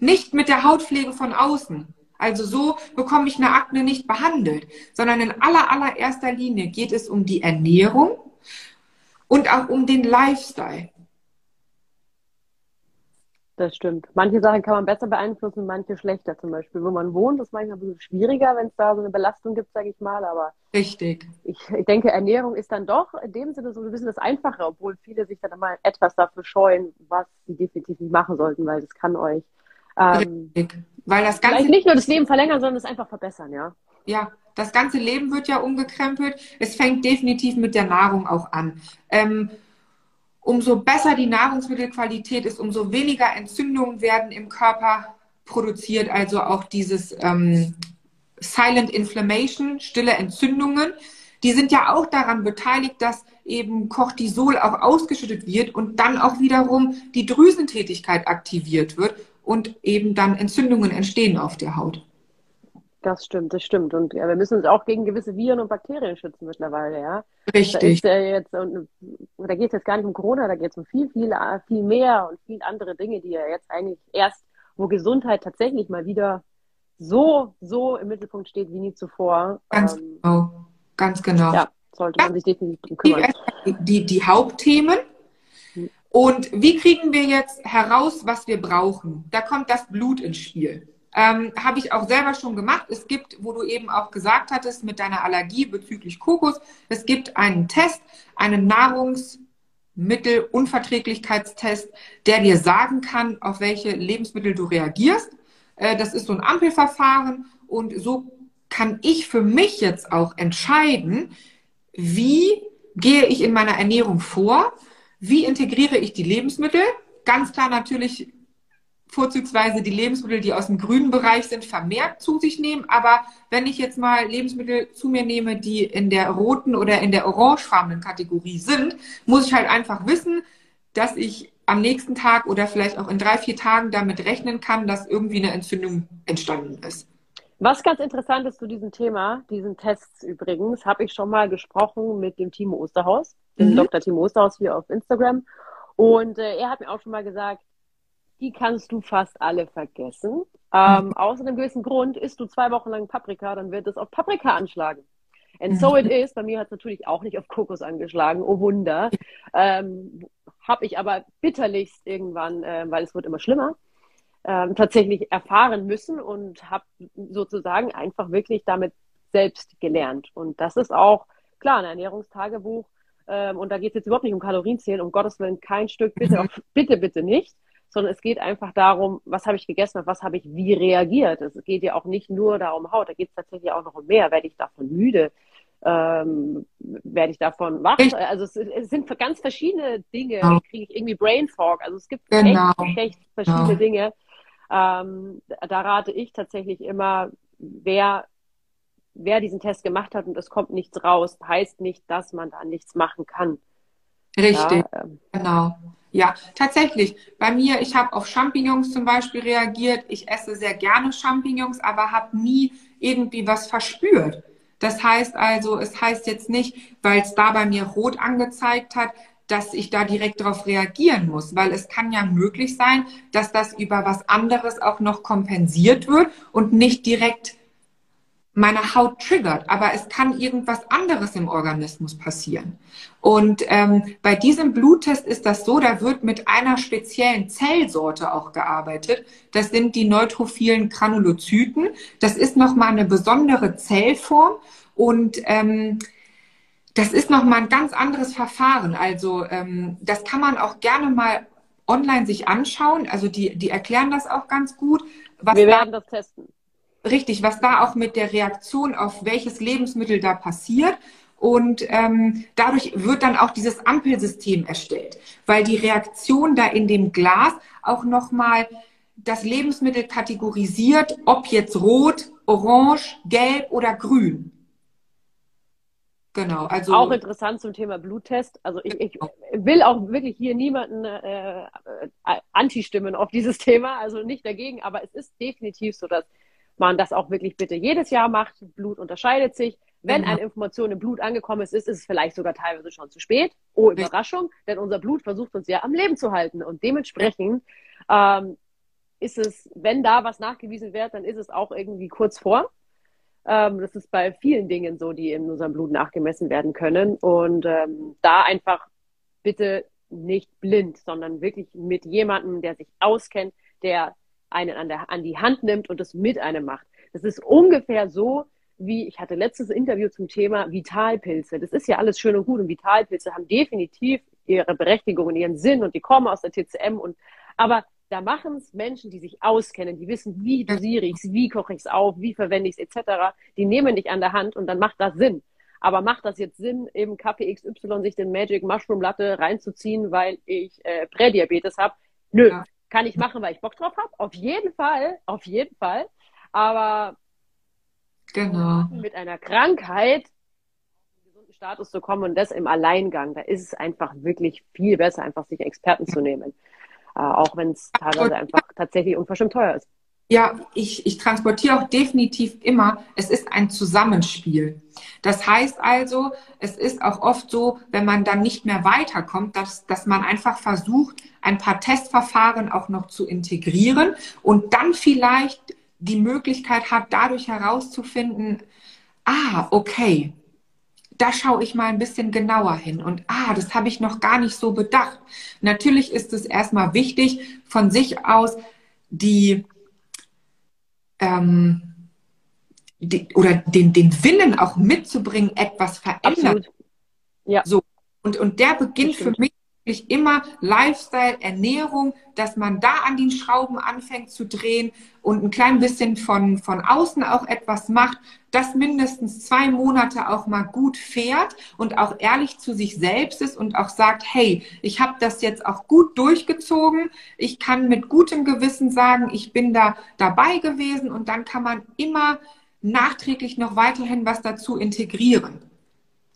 Nicht mit der Hautpflege von außen. Also so bekomme ich eine Akne nicht behandelt, sondern in aller, allererster Linie geht es um die Ernährung und auch um den Lifestyle. Das stimmt. Manche Sachen kann man besser beeinflussen, manche schlechter. Zum Beispiel, wo man wohnt, ist manchmal ein bisschen schwieriger, wenn es da so eine Belastung gibt, sage ich mal. Aber richtig. Ich, ich denke, Ernährung ist dann doch in dem Sinne so ein bisschen das Einfache, obwohl viele sich dann immer etwas dafür scheuen, was sie definitiv nicht machen sollten, weil das kann euch ähm, weil das ganze vielleicht nicht nur das Leben verlängern, sondern es einfach verbessern, ja. Ja, das ganze Leben wird ja umgekrempelt. Es fängt definitiv mit der Nahrung auch an. Ähm, umso besser die Nahrungsmittelqualität ist, umso weniger Entzündungen werden im Körper produziert, also auch dieses ähm, Silent Inflammation, stille Entzündungen. Die sind ja auch daran beteiligt, dass eben Cortisol auch ausgeschüttet wird und dann auch wiederum die Drüsentätigkeit aktiviert wird und eben dann Entzündungen entstehen auf der Haut. Das stimmt, das stimmt. Und ja, wir müssen uns auch gegen gewisse Viren und Bakterien schützen mittlerweile, ja. Richtig. Da, jetzt, und, da geht es jetzt gar nicht um Corona, da geht es um viel, viel, viel mehr und viel andere Dinge, die ja jetzt eigentlich erst, wo Gesundheit tatsächlich mal wieder so, so im Mittelpunkt steht wie nie zuvor. Ganz ähm, genau. Ganz genau. Ja, sollte man sich definitiv drum kümmern. Die, die, die Hauptthemen. Hm. Und wie kriegen wir jetzt heraus, was wir brauchen? Da kommt das Blut ins Spiel. Ähm, Habe ich auch selber schon gemacht. Es gibt, wo du eben auch gesagt hattest, mit deiner Allergie bezüglich Kokos, es gibt einen Test, einen Nahrungsmittelunverträglichkeitstest, der dir sagen kann, auf welche Lebensmittel du reagierst. Äh, das ist so ein Ampelverfahren und so kann ich für mich jetzt auch entscheiden, wie gehe ich in meiner Ernährung vor, wie integriere ich die Lebensmittel. Ganz klar natürlich vorzugsweise die Lebensmittel, die aus dem grünen Bereich sind, vermehrt zu sich nehmen. Aber wenn ich jetzt mal Lebensmittel zu mir nehme, die in der roten oder in der orangefarbenen Kategorie sind, muss ich halt einfach wissen, dass ich am nächsten Tag oder vielleicht auch in drei, vier Tagen damit rechnen kann, dass irgendwie eine Entzündung entstanden ist. Was ganz interessant ist zu diesem Thema, diesen Tests übrigens, habe ich schon mal gesprochen mit dem Timo Osterhaus, dem mhm. Dr. Timo Osterhaus hier auf Instagram. Und äh, er hat mir auch schon mal gesagt, die kannst du fast alle vergessen. Ähm, mhm. Aus einem gewissen Grund isst du zwei Wochen lang Paprika, dann wird es auf Paprika anschlagen. And so it is. Bei mir hat es natürlich auch nicht auf Kokos angeschlagen. Oh Wunder. Ähm, Habe ich aber bitterlichst irgendwann, äh, weil es wird immer schlimmer, ähm, tatsächlich erfahren müssen und habe sozusagen einfach wirklich damit selbst gelernt. Und das ist auch, klar, ein Ernährungstagebuch. Ähm, und da geht es jetzt überhaupt nicht um Kalorienzählen, um Gottes Willen kein Stück, bitte, mhm. auf, bitte, bitte nicht sondern es geht einfach darum, was habe ich gegessen und was habe ich wie reagiert. Es geht ja auch nicht nur darum Haut, da geht es tatsächlich auch noch um mehr. Werde ich davon müde? Ähm, werde ich davon wach? Also es, es, sind ganz verschiedene Dinge. Genau. Kriege ich irgendwie Brain Fog? Also es gibt genau. echt, echt verschiedene genau. Dinge. Ähm, da rate ich tatsächlich immer, wer wer diesen Test gemacht hat und es kommt nichts raus, heißt nicht, dass man da nichts machen kann. Richtig, ja, ähm, genau. Ja, tatsächlich. Bei mir, ich habe auf Champignons zum Beispiel reagiert. Ich esse sehr gerne Champignons, aber habe nie irgendwie was verspürt. Das heißt also, es heißt jetzt nicht, weil es da bei mir rot angezeigt hat, dass ich da direkt darauf reagieren muss, weil es kann ja möglich sein, dass das über was anderes auch noch kompensiert wird und nicht direkt meine Haut triggert, aber es kann irgendwas anderes im Organismus passieren. Und ähm, bei diesem Bluttest ist das so, da wird mit einer speziellen Zellsorte auch gearbeitet. Das sind die neutrophilen Granulozyten. Das ist nochmal eine besondere Zellform und ähm, das ist nochmal ein ganz anderes Verfahren. Also ähm, das kann man auch gerne mal online sich anschauen. Also die, die erklären das auch ganz gut. Wir werden da, das testen richtig, was da auch mit der Reaktion auf welches Lebensmittel da passiert. Und ähm, dadurch wird dann auch dieses Ampelsystem erstellt, weil die Reaktion da in dem Glas auch nochmal das Lebensmittel kategorisiert, ob jetzt rot, orange, gelb oder grün. Genau, also auch interessant zum Thema Bluttest. Also ich, ich will auch wirklich hier niemanden äh, äh, anti-stimmen auf dieses Thema, also nicht dagegen, aber es ist definitiv so, dass man das auch wirklich bitte jedes Jahr macht. Blut unterscheidet sich. Wenn genau. eine Information im Blut angekommen ist, ist es vielleicht sogar teilweise schon zu spät. Oh, Überraschung, denn unser Blut versucht uns ja am Leben zu halten. Und dementsprechend ähm, ist es, wenn da was nachgewiesen wird, dann ist es auch irgendwie kurz vor. Ähm, das ist bei vielen Dingen so, die in unserem Blut nachgemessen werden können. Und ähm, da einfach bitte nicht blind, sondern wirklich mit jemandem, der sich auskennt, der einen an, der, an die Hand nimmt und es mit einem macht. Das ist ungefähr so, wie ich hatte letztes Interview zum Thema Vitalpilze. Das ist ja alles schön und gut und Vitalpilze haben definitiv ihre Berechtigung und ihren Sinn und die kommen aus der TCM und aber da machen es Menschen, die sich auskennen, die wissen, wie dosiere ich es, wie koche ich es auf, wie verwende ich es etc. Die nehmen dich an der Hand und dann macht das Sinn. Aber macht das jetzt Sinn, eben Kaffee XY sich den Magic Mushroom Latte reinzuziehen, weil ich äh, Prädiabetes habe? Nö, ja. Kann ich machen, weil ich Bock drauf habe. Auf jeden Fall, auf jeden Fall. Aber genau. mit einer Krankheit gesunden Status zu kommen und das im Alleingang, da ist es einfach wirklich viel besser, einfach sich Experten zu nehmen. Äh, auch wenn es teilweise einfach tatsächlich unverschämt teuer ist. Ja, ich, ich transportiere auch definitiv immer, es ist ein Zusammenspiel. Das heißt also, es ist auch oft so, wenn man dann nicht mehr weiterkommt, dass, dass man einfach versucht, ein paar Testverfahren auch noch zu integrieren und dann vielleicht die Möglichkeit hat, dadurch herauszufinden, ah, okay, da schaue ich mal ein bisschen genauer hin und ah, das habe ich noch gar nicht so bedacht. Natürlich ist es erstmal wichtig, von sich aus die, ähm, die oder den, den Willen auch mitzubringen, etwas verändern. Ja. So. Und, und der beginnt für mich wirklich immer Lifestyle, Ernährung, dass man da an den Schrauben anfängt zu drehen und ein klein bisschen von, von außen auch etwas macht, das mindestens zwei Monate auch mal gut fährt und auch ehrlich zu sich selbst ist und auch sagt, hey, ich habe das jetzt auch gut durchgezogen, ich kann mit gutem Gewissen sagen, ich bin da dabei gewesen und dann kann man immer nachträglich noch weiterhin was dazu integrieren.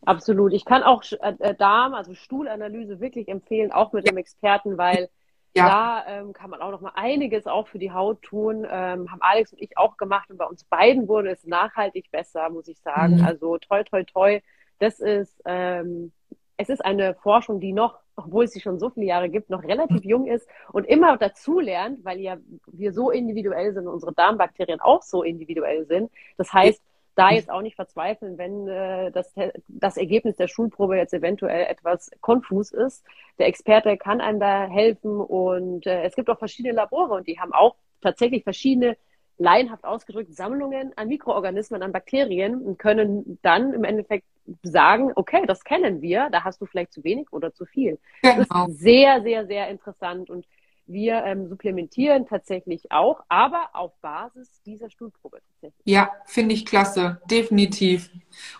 Absolut. Ich kann auch äh, äh, Darm, also Stuhlanalyse wirklich empfehlen, auch mit ja. einem Experten, weil [laughs] ja. da ähm, kann man auch noch mal einiges auch für die Haut tun. Ähm, haben Alex und ich auch gemacht und bei uns beiden wurde es nachhaltig besser, muss ich sagen. Mhm. Also toi, toi, toi. Das ist, ähm, es ist eine Forschung, die noch, obwohl es sie schon so viele Jahre gibt, noch relativ jung ist und immer dazu lernt, weil ja wir so individuell sind, unsere Darmbakterien auch so individuell sind. Das heißt, da jetzt auch nicht verzweifeln, wenn äh, das, das Ergebnis der Schulprobe jetzt eventuell etwas konfus ist. Der Experte kann einem da helfen und äh, es gibt auch verschiedene Labore und die haben auch tatsächlich verschiedene laienhaft ausgedrückt Sammlungen an Mikroorganismen, an Bakterien und können dann im Endeffekt sagen, okay, das kennen wir, da hast du vielleicht zu wenig oder zu viel. Genau. Das ist sehr, sehr, sehr interessant und wir ähm, supplementieren tatsächlich auch, aber auf Basis dieser Stuhlprobe tatsächlich. Ja, finde ich klasse, definitiv.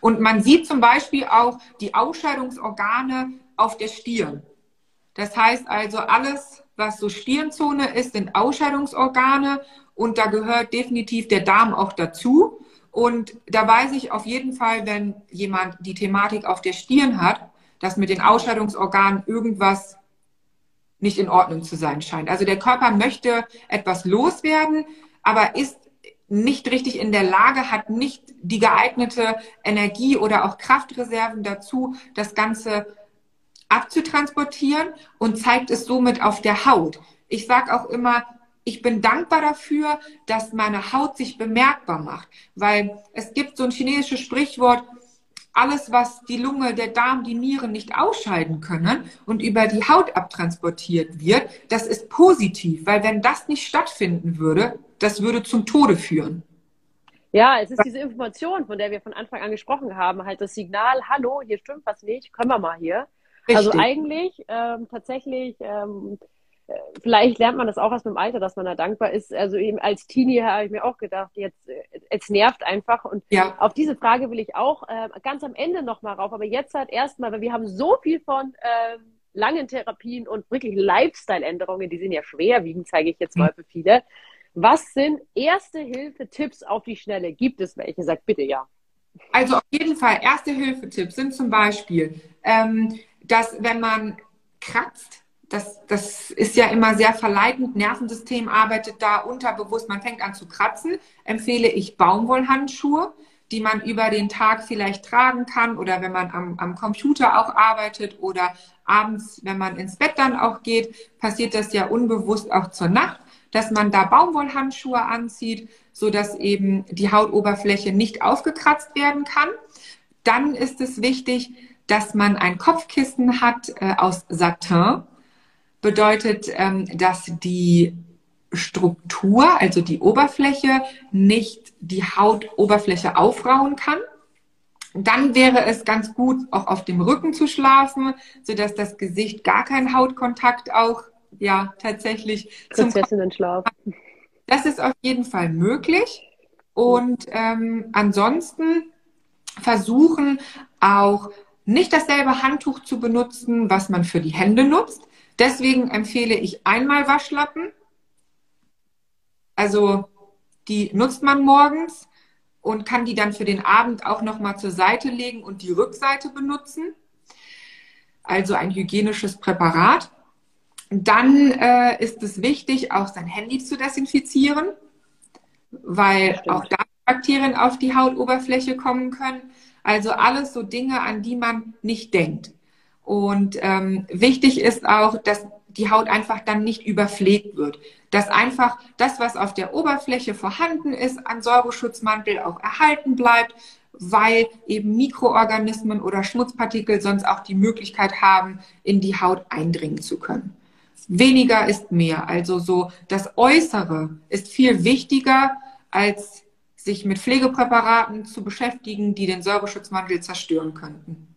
Und man sieht zum Beispiel auch die Ausscheidungsorgane auf der Stirn. Das heißt also, alles, was so Stirnzone ist, sind Ausscheidungsorgane und da gehört definitiv der Darm auch dazu. Und da weiß ich auf jeden Fall, wenn jemand die Thematik auf der Stirn hat, dass mit den Ausscheidungsorganen irgendwas nicht in Ordnung zu sein scheint. Also der Körper möchte etwas loswerden, aber ist nicht richtig in der Lage, hat nicht die geeignete Energie oder auch Kraftreserven dazu, das Ganze abzutransportieren und zeigt es somit auf der Haut. Ich sage auch immer, ich bin dankbar dafür, dass meine Haut sich bemerkbar macht, weil es gibt so ein chinesisches Sprichwort, alles, was die Lunge, der Darm, die Nieren nicht ausscheiden können und über die Haut abtransportiert wird, das ist positiv, weil wenn das nicht stattfinden würde, das würde zum Tode führen. Ja, es ist diese Information, von der wir von Anfang an gesprochen haben, halt das Signal, hallo, hier stimmt was nicht, können wir mal hier. Also Richtig. Also eigentlich ähm, tatsächlich ähm, vielleicht lernt man das auch erst mit dem Alter, dass man da dankbar ist. Also eben als Teenie habe ich mir auch gedacht, jetzt es nervt einfach. Und ja. auf diese Frage will ich auch äh, ganz am Ende nochmal rauf. Aber jetzt halt erstmal, weil wir haben so viel von äh, langen Therapien und wirklich Lifestyle-Änderungen, die sind ja schwerwiegend, zeige ich jetzt mal hm. für viele. Was sind erste Hilfe-Tipps auf die Schnelle? Gibt es welche? Sagt bitte ja. Also auf jeden Fall, erste Hilfetipps sind zum Beispiel, ähm, dass wenn man kratzt, das, das ist ja immer sehr verleitend, Nervensystem arbeitet da unterbewusst, man fängt an zu kratzen, empfehle ich Baumwollhandschuhe, die man über den Tag vielleicht tragen kann oder wenn man am, am Computer auch arbeitet oder abends, wenn man ins Bett dann auch geht, passiert das ja unbewusst auch zur Nacht, dass man da Baumwollhandschuhe anzieht, so dass eben die Hautoberfläche nicht aufgekratzt werden kann. Dann ist es wichtig, dass man ein Kopfkissen hat äh, aus Satin. Bedeutet, ähm, dass die Struktur, also die Oberfläche, nicht die Hautoberfläche aufrauen kann. Dann wäre es ganz gut, auch auf dem Rücken zu schlafen, sodass das Gesicht gar keinen Hautkontakt auch ja tatsächlich Prinzessinnen-Schlaf. Das ist auf jeden Fall möglich. Und ähm, ansonsten versuchen auch nicht dasselbe Handtuch zu benutzen, was man für die Hände nutzt. Deswegen empfehle ich einmal Waschlappen. Also die nutzt man morgens und kann die dann für den Abend auch noch mal zur Seite legen und die Rückseite benutzen. Also ein hygienisches Präparat. Dann äh, ist es wichtig, auch sein Handy zu desinfizieren, weil auch da Bakterien auf die Hautoberfläche kommen können. Also alles so Dinge, an die man nicht denkt. Und ähm, wichtig ist auch, dass die Haut einfach dann nicht überpflegt wird. Dass einfach das, was auf der Oberfläche vorhanden ist, an Säureschutzmantel auch erhalten bleibt, weil eben Mikroorganismen oder Schmutzpartikel sonst auch die Möglichkeit haben, in die Haut eindringen zu können. Weniger ist mehr. Also so das Äußere ist viel wichtiger, als sich mit Pflegepräparaten zu beschäftigen, die den Säureschutzmantel zerstören könnten.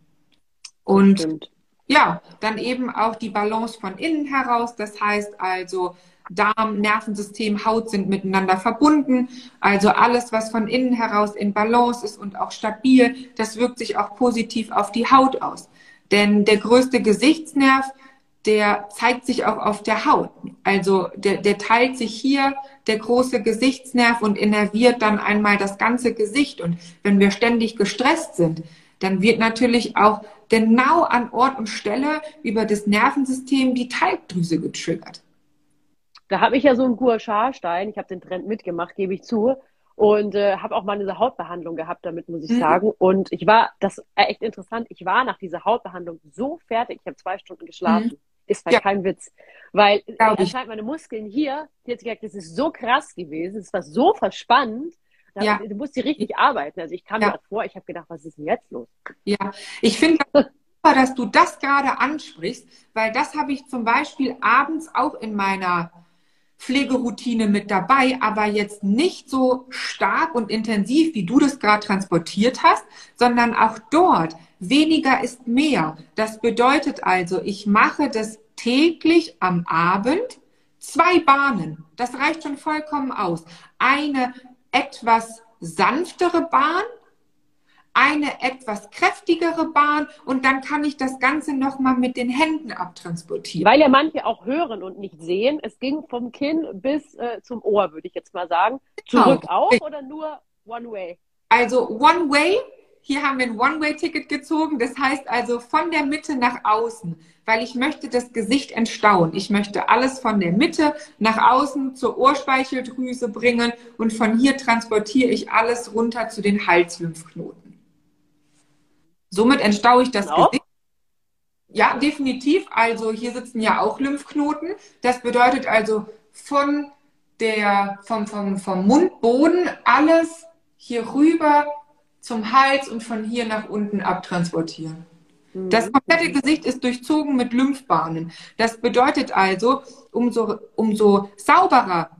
Und ja, dann eben auch die Balance von innen heraus. Das heißt also, Darm, Nervensystem, Haut sind miteinander verbunden. Also alles, was von innen heraus in Balance ist und auch stabil, das wirkt sich auch positiv auf die Haut aus. Denn der größte Gesichtsnerv, der zeigt sich auch auf der Haut. Also der, der teilt sich hier der große Gesichtsnerv und innerviert dann einmal das ganze Gesicht. Und wenn wir ständig gestresst sind, dann wird natürlich auch genau an Ort und Stelle über das Nervensystem die Talgdrüse getriggert. Da habe ich ja so einen Gua Sha-Stein, ich habe den Trend mitgemacht, gebe ich zu. Und äh, habe auch mal eine Hautbehandlung gehabt damit, muss ich mhm. sagen. Und ich war, das war echt interessant, ich war nach dieser Hautbehandlung so fertig, ich habe zwei Stunden geschlafen. Mhm. Ist halt ja. kein Witz. Weil anscheinend meine Muskeln hier, die hat gesagt, das ist so krass gewesen, es war so verspannt. Ja. Du musst die richtig arbeiten. Also ich kam ja. mir vor, ich habe gedacht, was ist denn jetzt los? Ja, ich finde super, dass du das gerade ansprichst, weil das habe ich zum Beispiel abends auch in meiner Pflegeroutine mit dabei, aber jetzt nicht so stark und intensiv, wie du das gerade transportiert hast, sondern auch dort weniger ist mehr. Das bedeutet also, ich mache das täglich am Abend zwei Bahnen. Das reicht schon vollkommen aus. Eine etwas sanftere Bahn, eine etwas kräftigere Bahn und dann kann ich das Ganze nochmal mit den Händen abtransportieren. Weil ja manche auch hören und nicht sehen. Es ging vom Kinn bis äh, zum Ohr, würde ich jetzt mal sagen. Genau. Zurück genau. auch oder nur One Way? Also One Way hier haben wir ein One-Way-Ticket gezogen. Das heißt also von der Mitte nach außen, weil ich möchte das Gesicht entstauen. Ich möchte alles von der Mitte nach außen zur Ohrspeicheldrüse bringen und von hier transportiere ich alles runter zu den Halslymphknoten. Somit entstaue ich das genau. Gesicht. Ja, definitiv. Also hier sitzen ja auch Lymphknoten. Das bedeutet also von der, vom, vom, vom Mundboden alles hier rüber zum Hals und von hier nach unten abtransportieren. Mhm. Das komplette Gesicht ist durchzogen mit Lymphbahnen. Das bedeutet also, umso, umso sauberer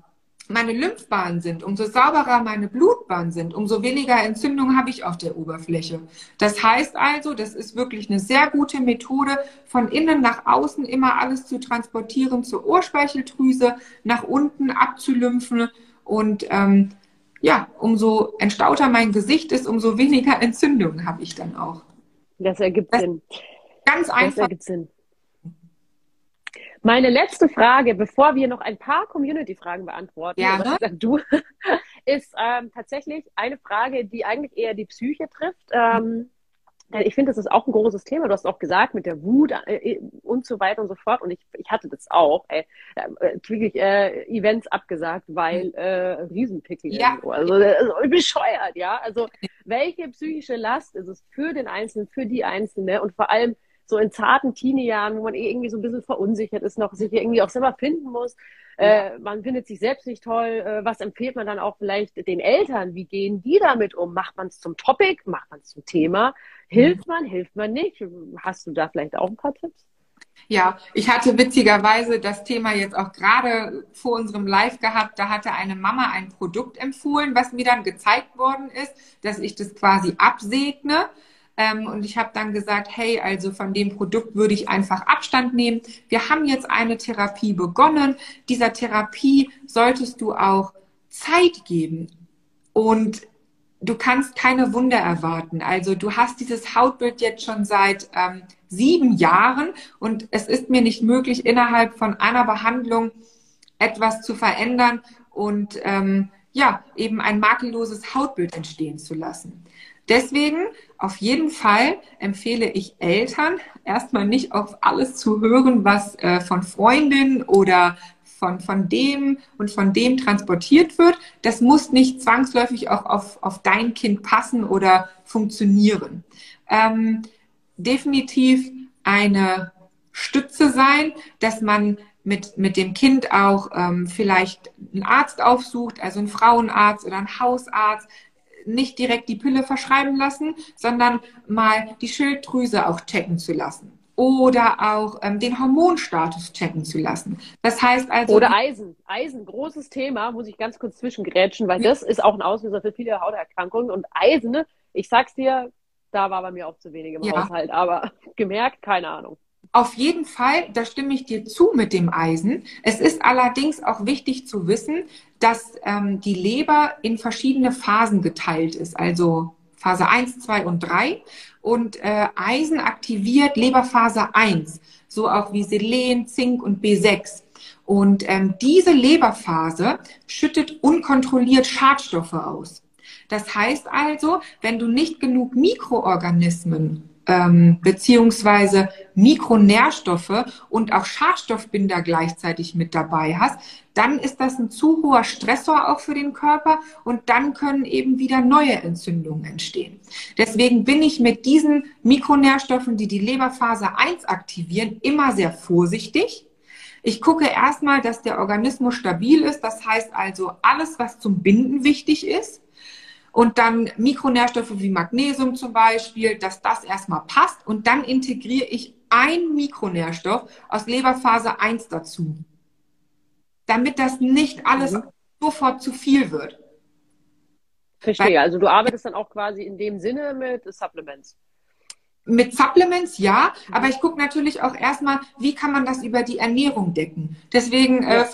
meine Lymphbahnen sind, umso sauberer meine Blutbahnen sind, umso weniger Entzündung habe ich auf der Oberfläche. Das heißt also, das ist wirklich eine sehr gute Methode, von innen nach außen immer alles zu transportieren zur Ohrspeicheldrüse, nach unten abzulymphen und ähm, ja, umso entstauter mein Gesicht ist, umso weniger Entzündungen habe ich dann auch. Das ergibt das Sinn. Ganz einfach. Das ergibt Sinn. Meine letzte Frage, bevor wir noch ein paar Community-Fragen beantworten, ja, ne? du, [laughs] ist ähm, tatsächlich eine Frage, die eigentlich eher die Psyche trifft. Ähm, ich finde, das ist auch ein großes Thema. Du hast auch gesagt, mit der Wut äh, und so weiter und so fort. Und ich, ich hatte das auch. Ey, äh, wirklich äh, Events abgesagt, weil äh, Riesenpickel. Ja. Also, also bescheuert, ja. Also welche psychische Last ist es für den Einzelnen, für die Einzelne und vor allem so in zarten Teenie-Jahren, wo man eh irgendwie so ein bisschen verunsichert ist, noch sich irgendwie auch selber finden muss. Äh, man findet sich selbst nicht toll. Äh, was empfiehlt man dann auch vielleicht den Eltern? Wie gehen die damit um? Macht man es zum Topic? Macht man es zum Thema? Hilft man? Hilft man nicht? Hast du da vielleicht auch ein paar Tipps? Ja, ich hatte witzigerweise das Thema jetzt auch gerade vor unserem Live gehabt. Da hatte eine Mama ein Produkt empfohlen, was mir dann gezeigt worden ist, dass ich das quasi absegne. Ähm, und ich habe dann gesagt, hey, also von dem Produkt würde ich einfach Abstand nehmen. Wir haben jetzt eine Therapie begonnen. Dieser Therapie solltest du auch Zeit geben. Und du kannst keine Wunder erwarten. Also du hast dieses Hautbild jetzt schon seit ähm, sieben Jahren und es ist mir nicht möglich, innerhalb von einer Behandlung etwas zu verändern und ähm, ja, eben ein makelloses Hautbild entstehen zu lassen. Deswegen auf jeden Fall empfehle ich Eltern, erstmal nicht auf alles zu hören, was äh, von Freundinnen oder von, von dem und von dem transportiert wird. Das muss nicht zwangsläufig auch auf, auf dein Kind passen oder funktionieren. Ähm, definitiv eine Stütze sein, dass man mit, mit dem Kind auch ähm, vielleicht einen Arzt aufsucht, also einen Frauenarzt oder einen Hausarzt, nicht direkt die Pille verschreiben lassen, sondern mal die Schilddrüse auch checken zu lassen oder auch ähm, den Hormonstatus checken zu lassen. Das heißt also. Oder Eisen. Eisen, großes Thema, muss ich ganz kurz zwischengrätschen, weil das ist auch ein Auslöser für viele Hauterkrankungen. Und Eisen, ne, ich sag's dir, da war bei mir auch zu wenig im ja. Haushalt, aber [laughs] gemerkt, keine Ahnung. Auf jeden Fall, da stimme ich dir zu mit dem Eisen. Es ist allerdings auch wichtig zu wissen, dass ähm, die Leber in verschiedene Phasen geteilt ist, also Phase 1, 2 und 3. Und äh, Eisen aktiviert Leberphase 1, so auch wie Selen, Zink und B6. Und ähm, diese Leberphase schüttet unkontrolliert Schadstoffe aus. Das heißt also, wenn du nicht genug Mikroorganismen ähm, beziehungsweise Mikronährstoffe und auch Schadstoffbinder gleichzeitig mit dabei hast, dann ist das ein zu hoher Stressor auch für den Körper und dann können eben wieder neue Entzündungen entstehen. Deswegen bin ich mit diesen Mikronährstoffen, die die Leberphase 1 aktivieren, immer sehr vorsichtig. Ich gucke erstmal, dass der Organismus stabil ist. Das heißt also alles, was zum Binden wichtig ist und dann Mikronährstoffe wie Magnesium zum Beispiel, dass das erstmal passt und dann integriere ich ein Mikronährstoff aus Leberphase 1 dazu, damit das nicht alles mhm. sofort zu viel wird. Verstehe, also du arbeitest dann auch quasi in dem Sinne mit Supplements. Mit Supplements ja, mhm. aber ich gucke natürlich auch erstmal, wie kann man das über die Ernährung decken. Deswegen äh, ja. äh,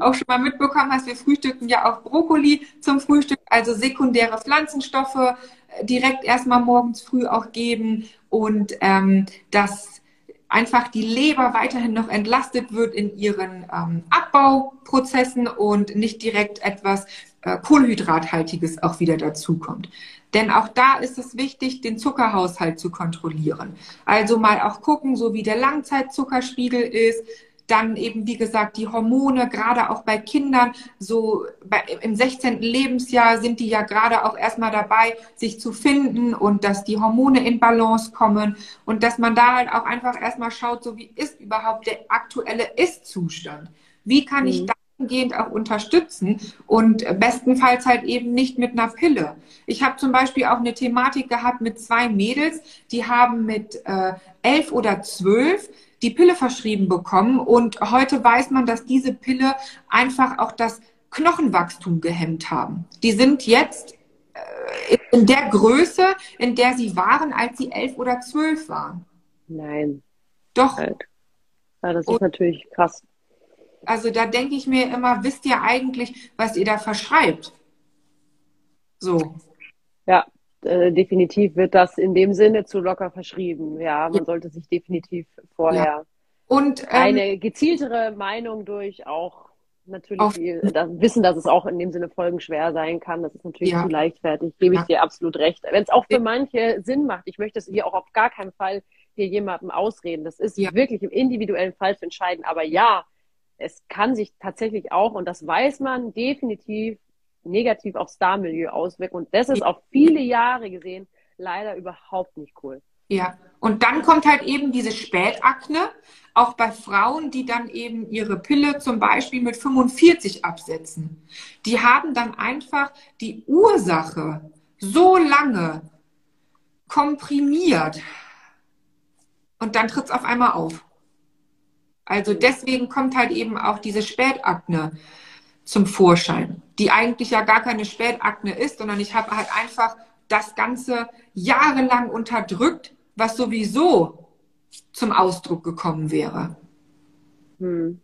auch schon mal mitbekommen hast, wir frühstücken ja auch Brokkoli zum Frühstück, also sekundäre Pflanzenstoffe äh, direkt erstmal morgens früh auch geben und ähm, dass einfach die Leber weiterhin noch entlastet wird in ihren ähm, Abbauprozessen und nicht direkt etwas äh, Kohlenhydrathaltiges auch wieder dazukommt. Denn auch da ist es wichtig, den Zuckerhaushalt zu kontrollieren. Also mal auch gucken, so wie der Langzeitzuckerspiegel ist, dann eben, wie gesagt, die Hormone, gerade auch bei Kindern, so bei, im 16. Lebensjahr sind die ja gerade auch erstmal dabei, sich zu finden und dass die Hormone in Balance kommen und dass man da halt auch einfach erstmal schaut, so wie ist überhaupt der aktuelle Ist-Zustand? Wie kann mhm. ich dahingehend auch unterstützen und bestenfalls halt eben nicht mit einer Pille. Ich habe zum Beispiel auch eine Thematik gehabt mit zwei Mädels, die haben mit äh, elf oder zwölf die Pille verschrieben bekommen. Und heute weiß man, dass diese Pille einfach auch das Knochenwachstum gehemmt haben. Die sind jetzt äh, in der Größe, in der sie waren, als sie elf oder zwölf waren. Nein. Doch. Ja, das ist Und, natürlich krass. Also da denke ich mir immer, wisst ihr eigentlich, was ihr da verschreibt? So. Äh, definitiv wird das in dem Sinne zu locker verschrieben. Ja, man ja. sollte sich definitiv vorher ja. und, ähm, eine gezieltere Meinung durch auch natürlich Auf, da wissen, dass es auch in dem Sinne folgenschwer sein kann. Das ist natürlich ja. zu leichtfertig, gebe ich dir absolut recht. Wenn es auch für manche Sinn macht, ich möchte es hier auch auf gar keinen Fall hier jemandem ausreden. Das ist ja. wirklich im individuellen Fall zu entscheiden. Aber ja, es kann sich tatsächlich auch, und das weiß man definitiv, negativ aufs Star-Milieu auswirken. Und das ist auf viele Jahre gesehen leider überhaupt nicht cool. Ja, und dann kommt halt eben diese Spätakne, auch bei Frauen, die dann eben ihre Pille zum Beispiel mit 45 absetzen. Die haben dann einfach die Ursache so lange komprimiert und dann tritt es auf einmal auf. Also deswegen kommt halt eben auch diese Spätakne zum Vorschein, die eigentlich ja gar keine Spätakne ist, sondern ich habe halt einfach das Ganze jahrelang unterdrückt, was sowieso zum Ausdruck gekommen wäre. Hm.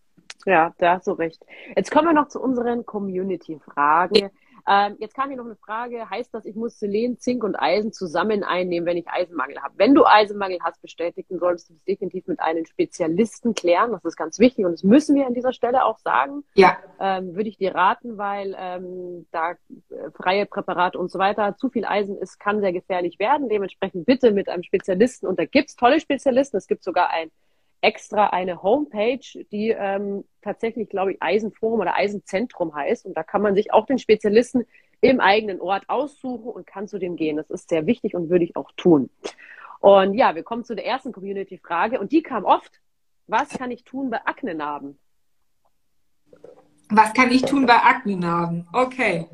Ja, da hast du recht. Jetzt kommen wir noch zu unseren Community-Fragen. Ähm, jetzt kam hier noch eine Frage, heißt das, ich muss Selen, Zink und Eisen zusammen einnehmen, wenn ich Eisenmangel habe? Wenn du Eisenmangel hast, bestätigen solltest du das definitiv mit einem Spezialisten klären. Das ist ganz wichtig und das müssen wir an dieser Stelle auch sagen. Ja. Ähm, würde ich dir raten, weil ähm, da äh, freie Präparate und so weiter, zu viel Eisen ist, kann sehr gefährlich werden. Dementsprechend bitte mit einem Spezialisten und da gibt's tolle Spezialisten. Es gibt sogar ein extra eine Homepage, die ähm, tatsächlich, glaube ich, Eisenforum oder Eisenzentrum heißt. Und da kann man sich auch den Spezialisten im eigenen Ort aussuchen und kann zu dem gehen. Das ist sehr wichtig und würde ich auch tun. Und ja, wir kommen zu der ersten Community-Frage und die kam oft. Was kann ich tun bei Aknenarben? Was kann ich tun bei Aknenarben? Okay.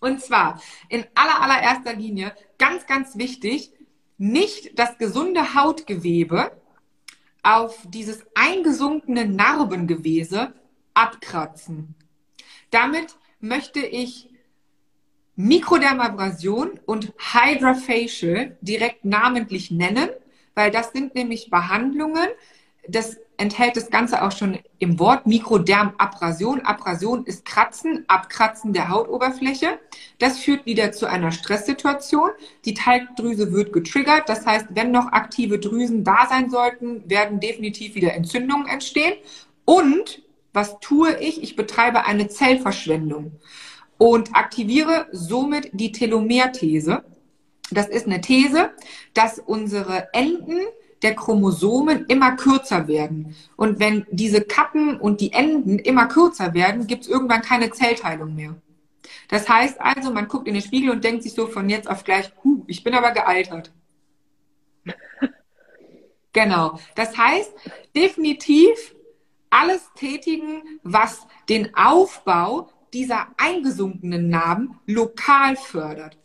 Und zwar in aller, allererster Linie ganz, ganz wichtig, nicht das gesunde Hautgewebe auf dieses eingesunkene Narbengewese abkratzen. Damit möchte ich Mikrodermabrasion und Hydrafacial direkt namentlich nennen, weil das sind nämlich Behandlungen, das enthält das Ganze auch schon im Wort Mikrodermabrasion. Abrasion ist Kratzen, Abkratzen der Hautoberfläche. Das führt wieder zu einer Stresssituation. Die Talgdrüse wird getriggert. Das heißt, wenn noch aktive Drüsen da sein sollten, werden definitiv wieder Entzündungen entstehen. Und was tue ich? Ich betreibe eine Zellverschwendung und aktiviere somit die Telomerthese. Das ist eine These, dass unsere Enden der Chromosomen immer kürzer werden. Und wenn diese Kappen und die Enden immer kürzer werden, gibt es irgendwann keine Zellteilung mehr. Das heißt also, man guckt in den Spiegel und denkt sich so von jetzt auf gleich, huh, ich bin aber gealtert. [laughs] genau. Das heißt, definitiv alles tätigen, was den Aufbau dieser eingesunkenen Narben lokal fördert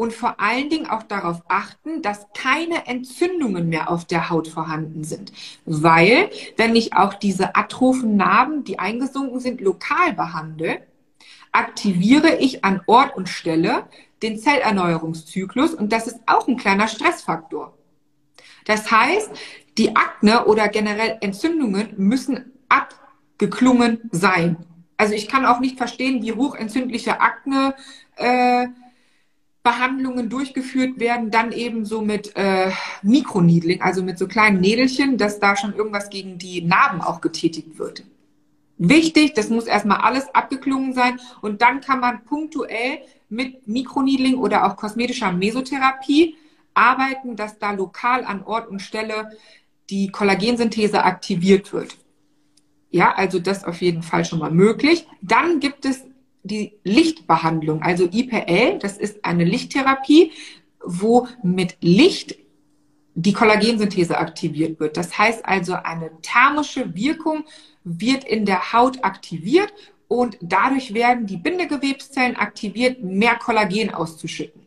und vor allen Dingen auch darauf achten, dass keine Entzündungen mehr auf der Haut vorhanden sind. Weil, wenn ich auch diese atrophen Narben, die eingesunken sind, lokal behandle, aktiviere ich an Ort und Stelle den Zellerneuerungszyklus und das ist auch ein kleiner Stressfaktor. Das heißt, die Akne oder generell Entzündungen müssen abgeklungen sein. Also ich kann auch nicht verstehen, wie hochentzündliche Akne äh, Behandlungen durchgeführt werden, dann eben so mit äh, Mikroniedling, also mit so kleinen Nädelchen, dass da schon irgendwas gegen die Narben auch getätigt wird. Wichtig, das muss erstmal alles abgeklungen sein und dann kann man punktuell mit Mikroniedling oder auch kosmetischer Mesotherapie arbeiten, dass da lokal an Ort und Stelle die Kollagensynthese aktiviert wird. Ja, also das auf jeden Fall schon mal möglich. Dann gibt es die Lichtbehandlung, also IPL, das ist eine Lichttherapie, wo mit Licht die Kollagensynthese aktiviert wird. Das heißt also, eine thermische Wirkung wird in der Haut aktiviert und dadurch werden die Bindegewebszellen aktiviert, mehr Kollagen auszuschütten.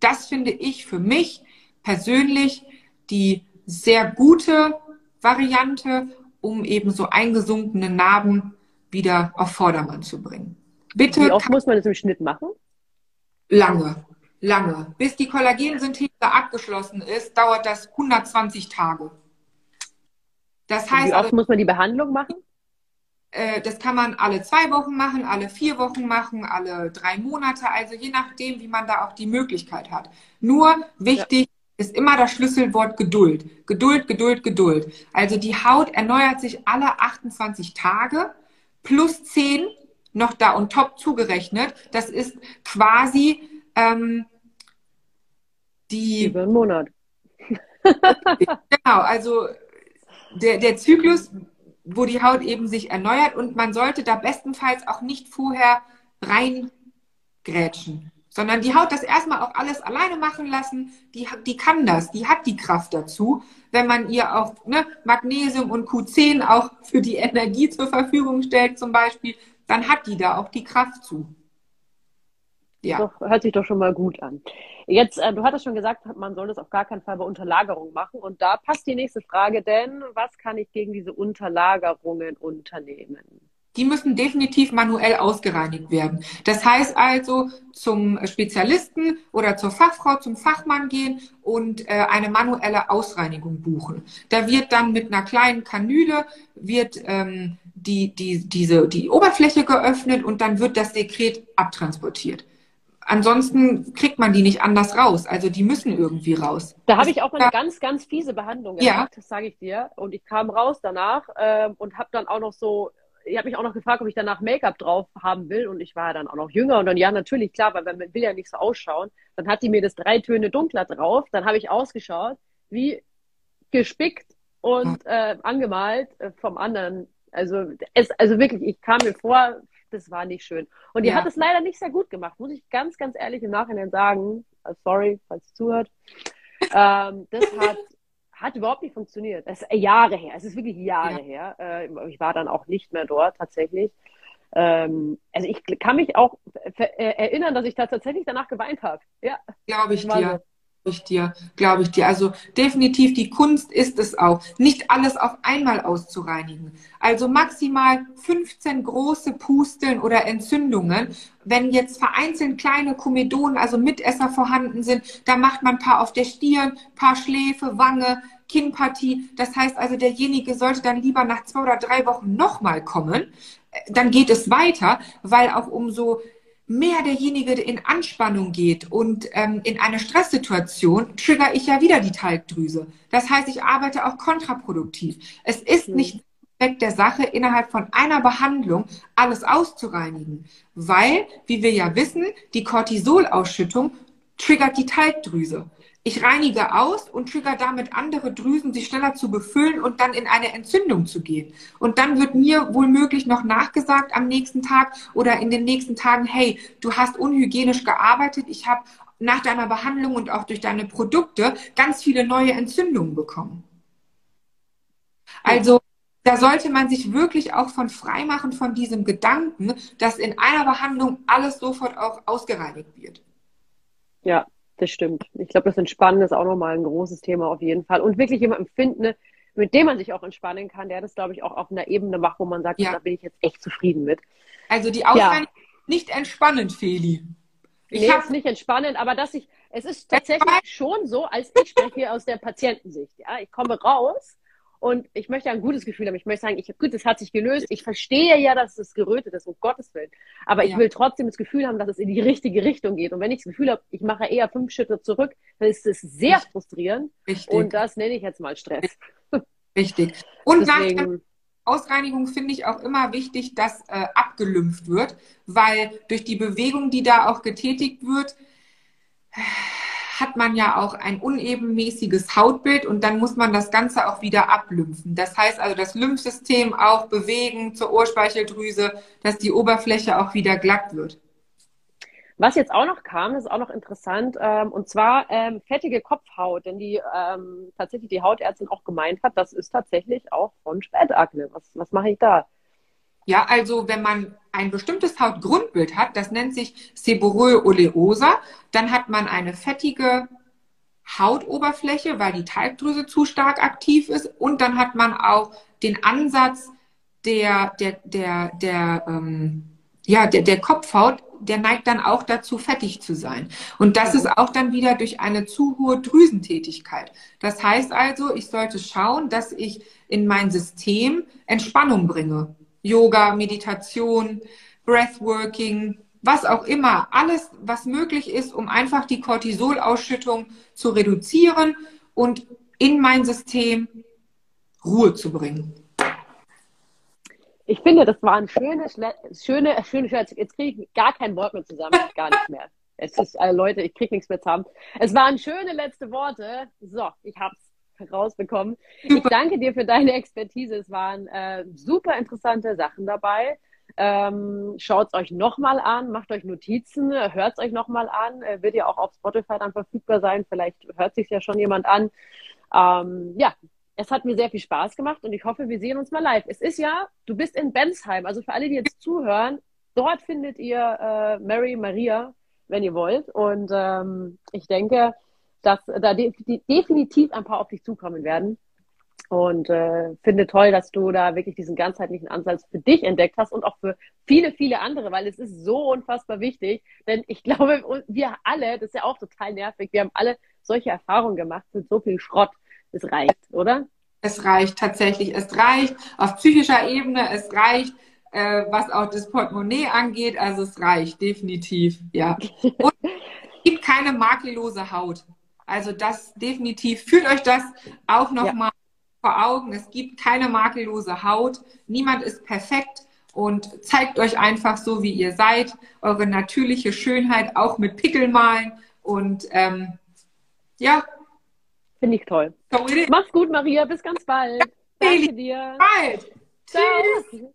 Das finde ich für mich persönlich die sehr gute Variante, um eben so eingesunkene Narben wieder auf Vordermann zu bringen. Bitte. Wie oft muss man das im Schnitt machen? Lange, lange. Bis die Kollagensynthese abgeschlossen ist, dauert das 120 Tage. Das heißt, wie oft also, muss man die Behandlung machen? Äh, das kann man alle zwei Wochen machen, alle vier Wochen machen, alle drei Monate, also je nachdem, wie man da auch die Möglichkeit hat. Nur wichtig ja. ist immer das Schlüsselwort Geduld. Geduld, Geduld, Geduld. Also die Haut erneuert sich alle 28 Tage plus 10 noch da und top zugerechnet. Das ist quasi ähm, die. Über einen Monat. [laughs] genau, also der, der Zyklus, wo die Haut eben sich erneuert und man sollte da bestenfalls auch nicht vorher reingrätschen, sondern die Haut das erstmal auch alles alleine machen lassen. Die, die kann das, die hat die Kraft dazu. Wenn man ihr auch ne, Magnesium und Q10 auch für die Energie zur Verfügung stellt zum Beispiel, dann hat die da auch die Kraft zu. Ja. Doch, hört sich doch schon mal gut an. Jetzt, äh, du hattest schon gesagt, man soll das auf gar keinen Fall bei Unterlagerung machen. Und da passt die nächste Frage, denn was kann ich gegen diese Unterlagerungen unternehmen? Die müssen definitiv manuell ausgereinigt werden. Das heißt also zum Spezialisten oder zur Fachfrau, zum Fachmann gehen und äh, eine manuelle Ausreinigung buchen. Da wird dann mit einer kleinen Kanüle wird ähm, die, die, diese, die Oberfläche geöffnet und dann wird das Sekret abtransportiert. Ansonsten kriegt man die nicht anders raus. Also die müssen irgendwie raus. Da habe ich auch eine ganz, ganz fiese Behandlung gemacht, ja. das sage ich dir. Und ich kam raus danach äh, und habe dann auch noch so, ich habe mich auch noch gefragt, ob ich danach Make-up drauf haben will. Und ich war dann auch noch jünger. Und dann, ja, natürlich, klar, weil man will ja nicht so ausschauen. Dann hat die mir das drei Töne dunkler drauf. Dann habe ich ausgeschaut, wie gespickt und äh, angemalt äh, vom anderen also, es, also wirklich, ich kam mir vor, das war nicht schön. Und die ja. hat es leider nicht sehr gut gemacht, muss ich ganz, ganz ehrlich im Nachhinein sagen. Sorry, falls sie zuhört. ähm, das hat, hat überhaupt nicht funktioniert. Das ist Jahre her. Es ist wirklich Jahre ja. her. Äh, ich war dann auch nicht mehr dort tatsächlich. Ähm, also ich kann mich auch äh, erinnern, dass ich da tatsächlich danach geweint habe. Ja. Glaube ich dir. Ich dir, glaube ich dir. Also definitiv die Kunst ist es auch, nicht alles auf einmal auszureinigen. Also maximal 15 große Pusteln oder Entzündungen. Wenn jetzt vereinzelt kleine Komedonen, also Mitesser vorhanden sind, da macht man ein paar auf der Stirn, paar Schläfe, Wange, Kinnpartie. Das heißt also, derjenige sollte dann lieber nach zwei oder drei Wochen nochmal kommen. Dann geht es weiter, weil auch umso mehr derjenige in Anspannung geht und ähm, in eine Stresssituation, trigger ich ja wieder die Talgdrüse. Das heißt, ich arbeite auch kontraproduktiv. Es ist mhm. nicht Zweck der Sache, innerhalb von einer Behandlung alles auszureinigen, weil, wie wir ja wissen, die Cortisolausschüttung triggert die Talgdrüse. Ich reinige aus und trigger damit andere Drüsen, sich schneller zu befüllen und dann in eine Entzündung zu gehen. Und dann wird mir wohl möglich noch nachgesagt am nächsten Tag oder in den nächsten Tagen, hey, du hast unhygienisch gearbeitet, ich habe nach deiner Behandlung und auch durch deine Produkte ganz viele neue Entzündungen bekommen. Also da sollte man sich wirklich auch von freimachen von diesem Gedanken, dass in einer Behandlung alles sofort auch ausgereinigt wird. Ja, das stimmt. Ich glaube, das Entspannen ist auch nochmal ein großes Thema auf jeden Fall. Und wirklich jemanden finden, ne, mit dem man sich auch entspannen kann, der das, glaube ich, auch auf einer Ebene macht, wo man sagt, ja. da bin ich jetzt echt zufrieden mit. Also die Ausreinigung ja. nicht entspannend, Feli. Ich nee, ist nicht entspannend, aber dass ich, es ist tatsächlich schon so, als ich spreche aus der Patientensicht. Ja, ich komme raus und ich möchte ein gutes Gefühl haben. Ich möchte sagen, ich, gut, das hat sich gelöst. Ich verstehe ja, dass es gerötet ist, um Gottes Willen. Aber ja. ich will trotzdem das Gefühl haben, dass es in die richtige Richtung geht. Und wenn ich das Gefühl habe, ich mache eher fünf Schritte zurück, dann ist es sehr frustrierend. Richtig. Und das nenne ich jetzt mal Stress. [laughs] Richtig. Und Deswegen, nach der Ausreinigung finde ich auch immer wichtig, dass äh, abgelümpft wird, weil durch die Bewegung, die da auch getätigt wird, hat man ja auch ein unebenmäßiges Hautbild und dann muss man das Ganze auch wieder ablymphen. Das heißt also das Lymphsystem auch bewegen zur Ohrspeicheldrüse, dass die Oberfläche auch wieder glatt wird. Was jetzt auch noch kam, ist auch noch interessant, ähm, und zwar ähm, fettige Kopfhaut, denn die ähm, tatsächlich die Hautärztin auch gemeint hat, das ist tatsächlich auch von Spätakne. Was, was mache ich da? Ja, also wenn man ein bestimmtes Hautgrundbild hat, das nennt sich Seborrhoe oleosa, dann hat man eine fettige Hautoberfläche, weil die Talgdrüse zu stark aktiv ist und dann hat man auch den Ansatz der, der, der, der, ähm, ja, der, der Kopfhaut, der neigt dann auch dazu, fettig zu sein. Und das ist auch dann wieder durch eine zu hohe Drüsentätigkeit. Das heißt also, ich sollte schauen, dass ich in mein System Entspannung bringe. Yoga, Meditation, Breathworking, was auch immer, alles, was möglich ist, um einfach die Cortisolausschüttung zu reduzieren und in mein System Ruhe zu bringen. Ich finde, das waren schöne, schöne, schöne, jetzt kriege ich gar kein Wort mehr zusammen, gar nicht mehr. Es ist, äh, Leute, ich kriege nichts mehr zusammen. Es waren schöne letzte Worte. So, ich hab's rausbekommen. Ich danke dir für deine Expertise. Es waren äh, super interessante Sachen dabei. Ähm, Schaut es euch nochmal an, macht euch Notizen, hört es euch nochmal an. Äh, wird ja auch auf Spotify dann verfügbar sein. Vielleicht hört sich ja schon jemand an. Ähm, ja, es hat mir sehr viel Spaß gemacht und ich hoffe, wir sehen uns mal live. Es ist ja, du bist in Bensheim, also für alle, die jetzt zuhören, dort findet ihr äh, Mary Maria, wenn ihr wollt. Und ähm, ich denke, dass da de definitiv ein paar auf dich zukommen werden. Und äh, finde toll, dass du da wirklich diesen ganzheitlichen Ansatz für dich entdeckt hast und auch für viele, viele andere, weil es ist so unfassbar wichtig. Denn ich [laughs] glaube, wir alle, das ist ja auch total nervig, wir haben alle solche Erfahrungen gemacht mit so viel Schrott. Es reicht, oder? Es reicht tatsächlich. Es reicht auf psychischer Ebene, es reicht, äh, was auch das Portemonnaie angeht. Also es reicht, definitiv, ja. Und es gibt keine makellose Haut. Also das definitiv. Fühlt euch das auch nochmal ja. vor Augen. Es gibt keine makellose Haut. Niemand ist perfekt und zeigt euch einfach so, wie ihr seid. Eure natürliche Schönheit auch mit Pickelmalen und ähm, ja. Finde ich toll. Mach's gut, Maria. Bis ganz bald. Danke dir. Bald. Ciao. Tschüss.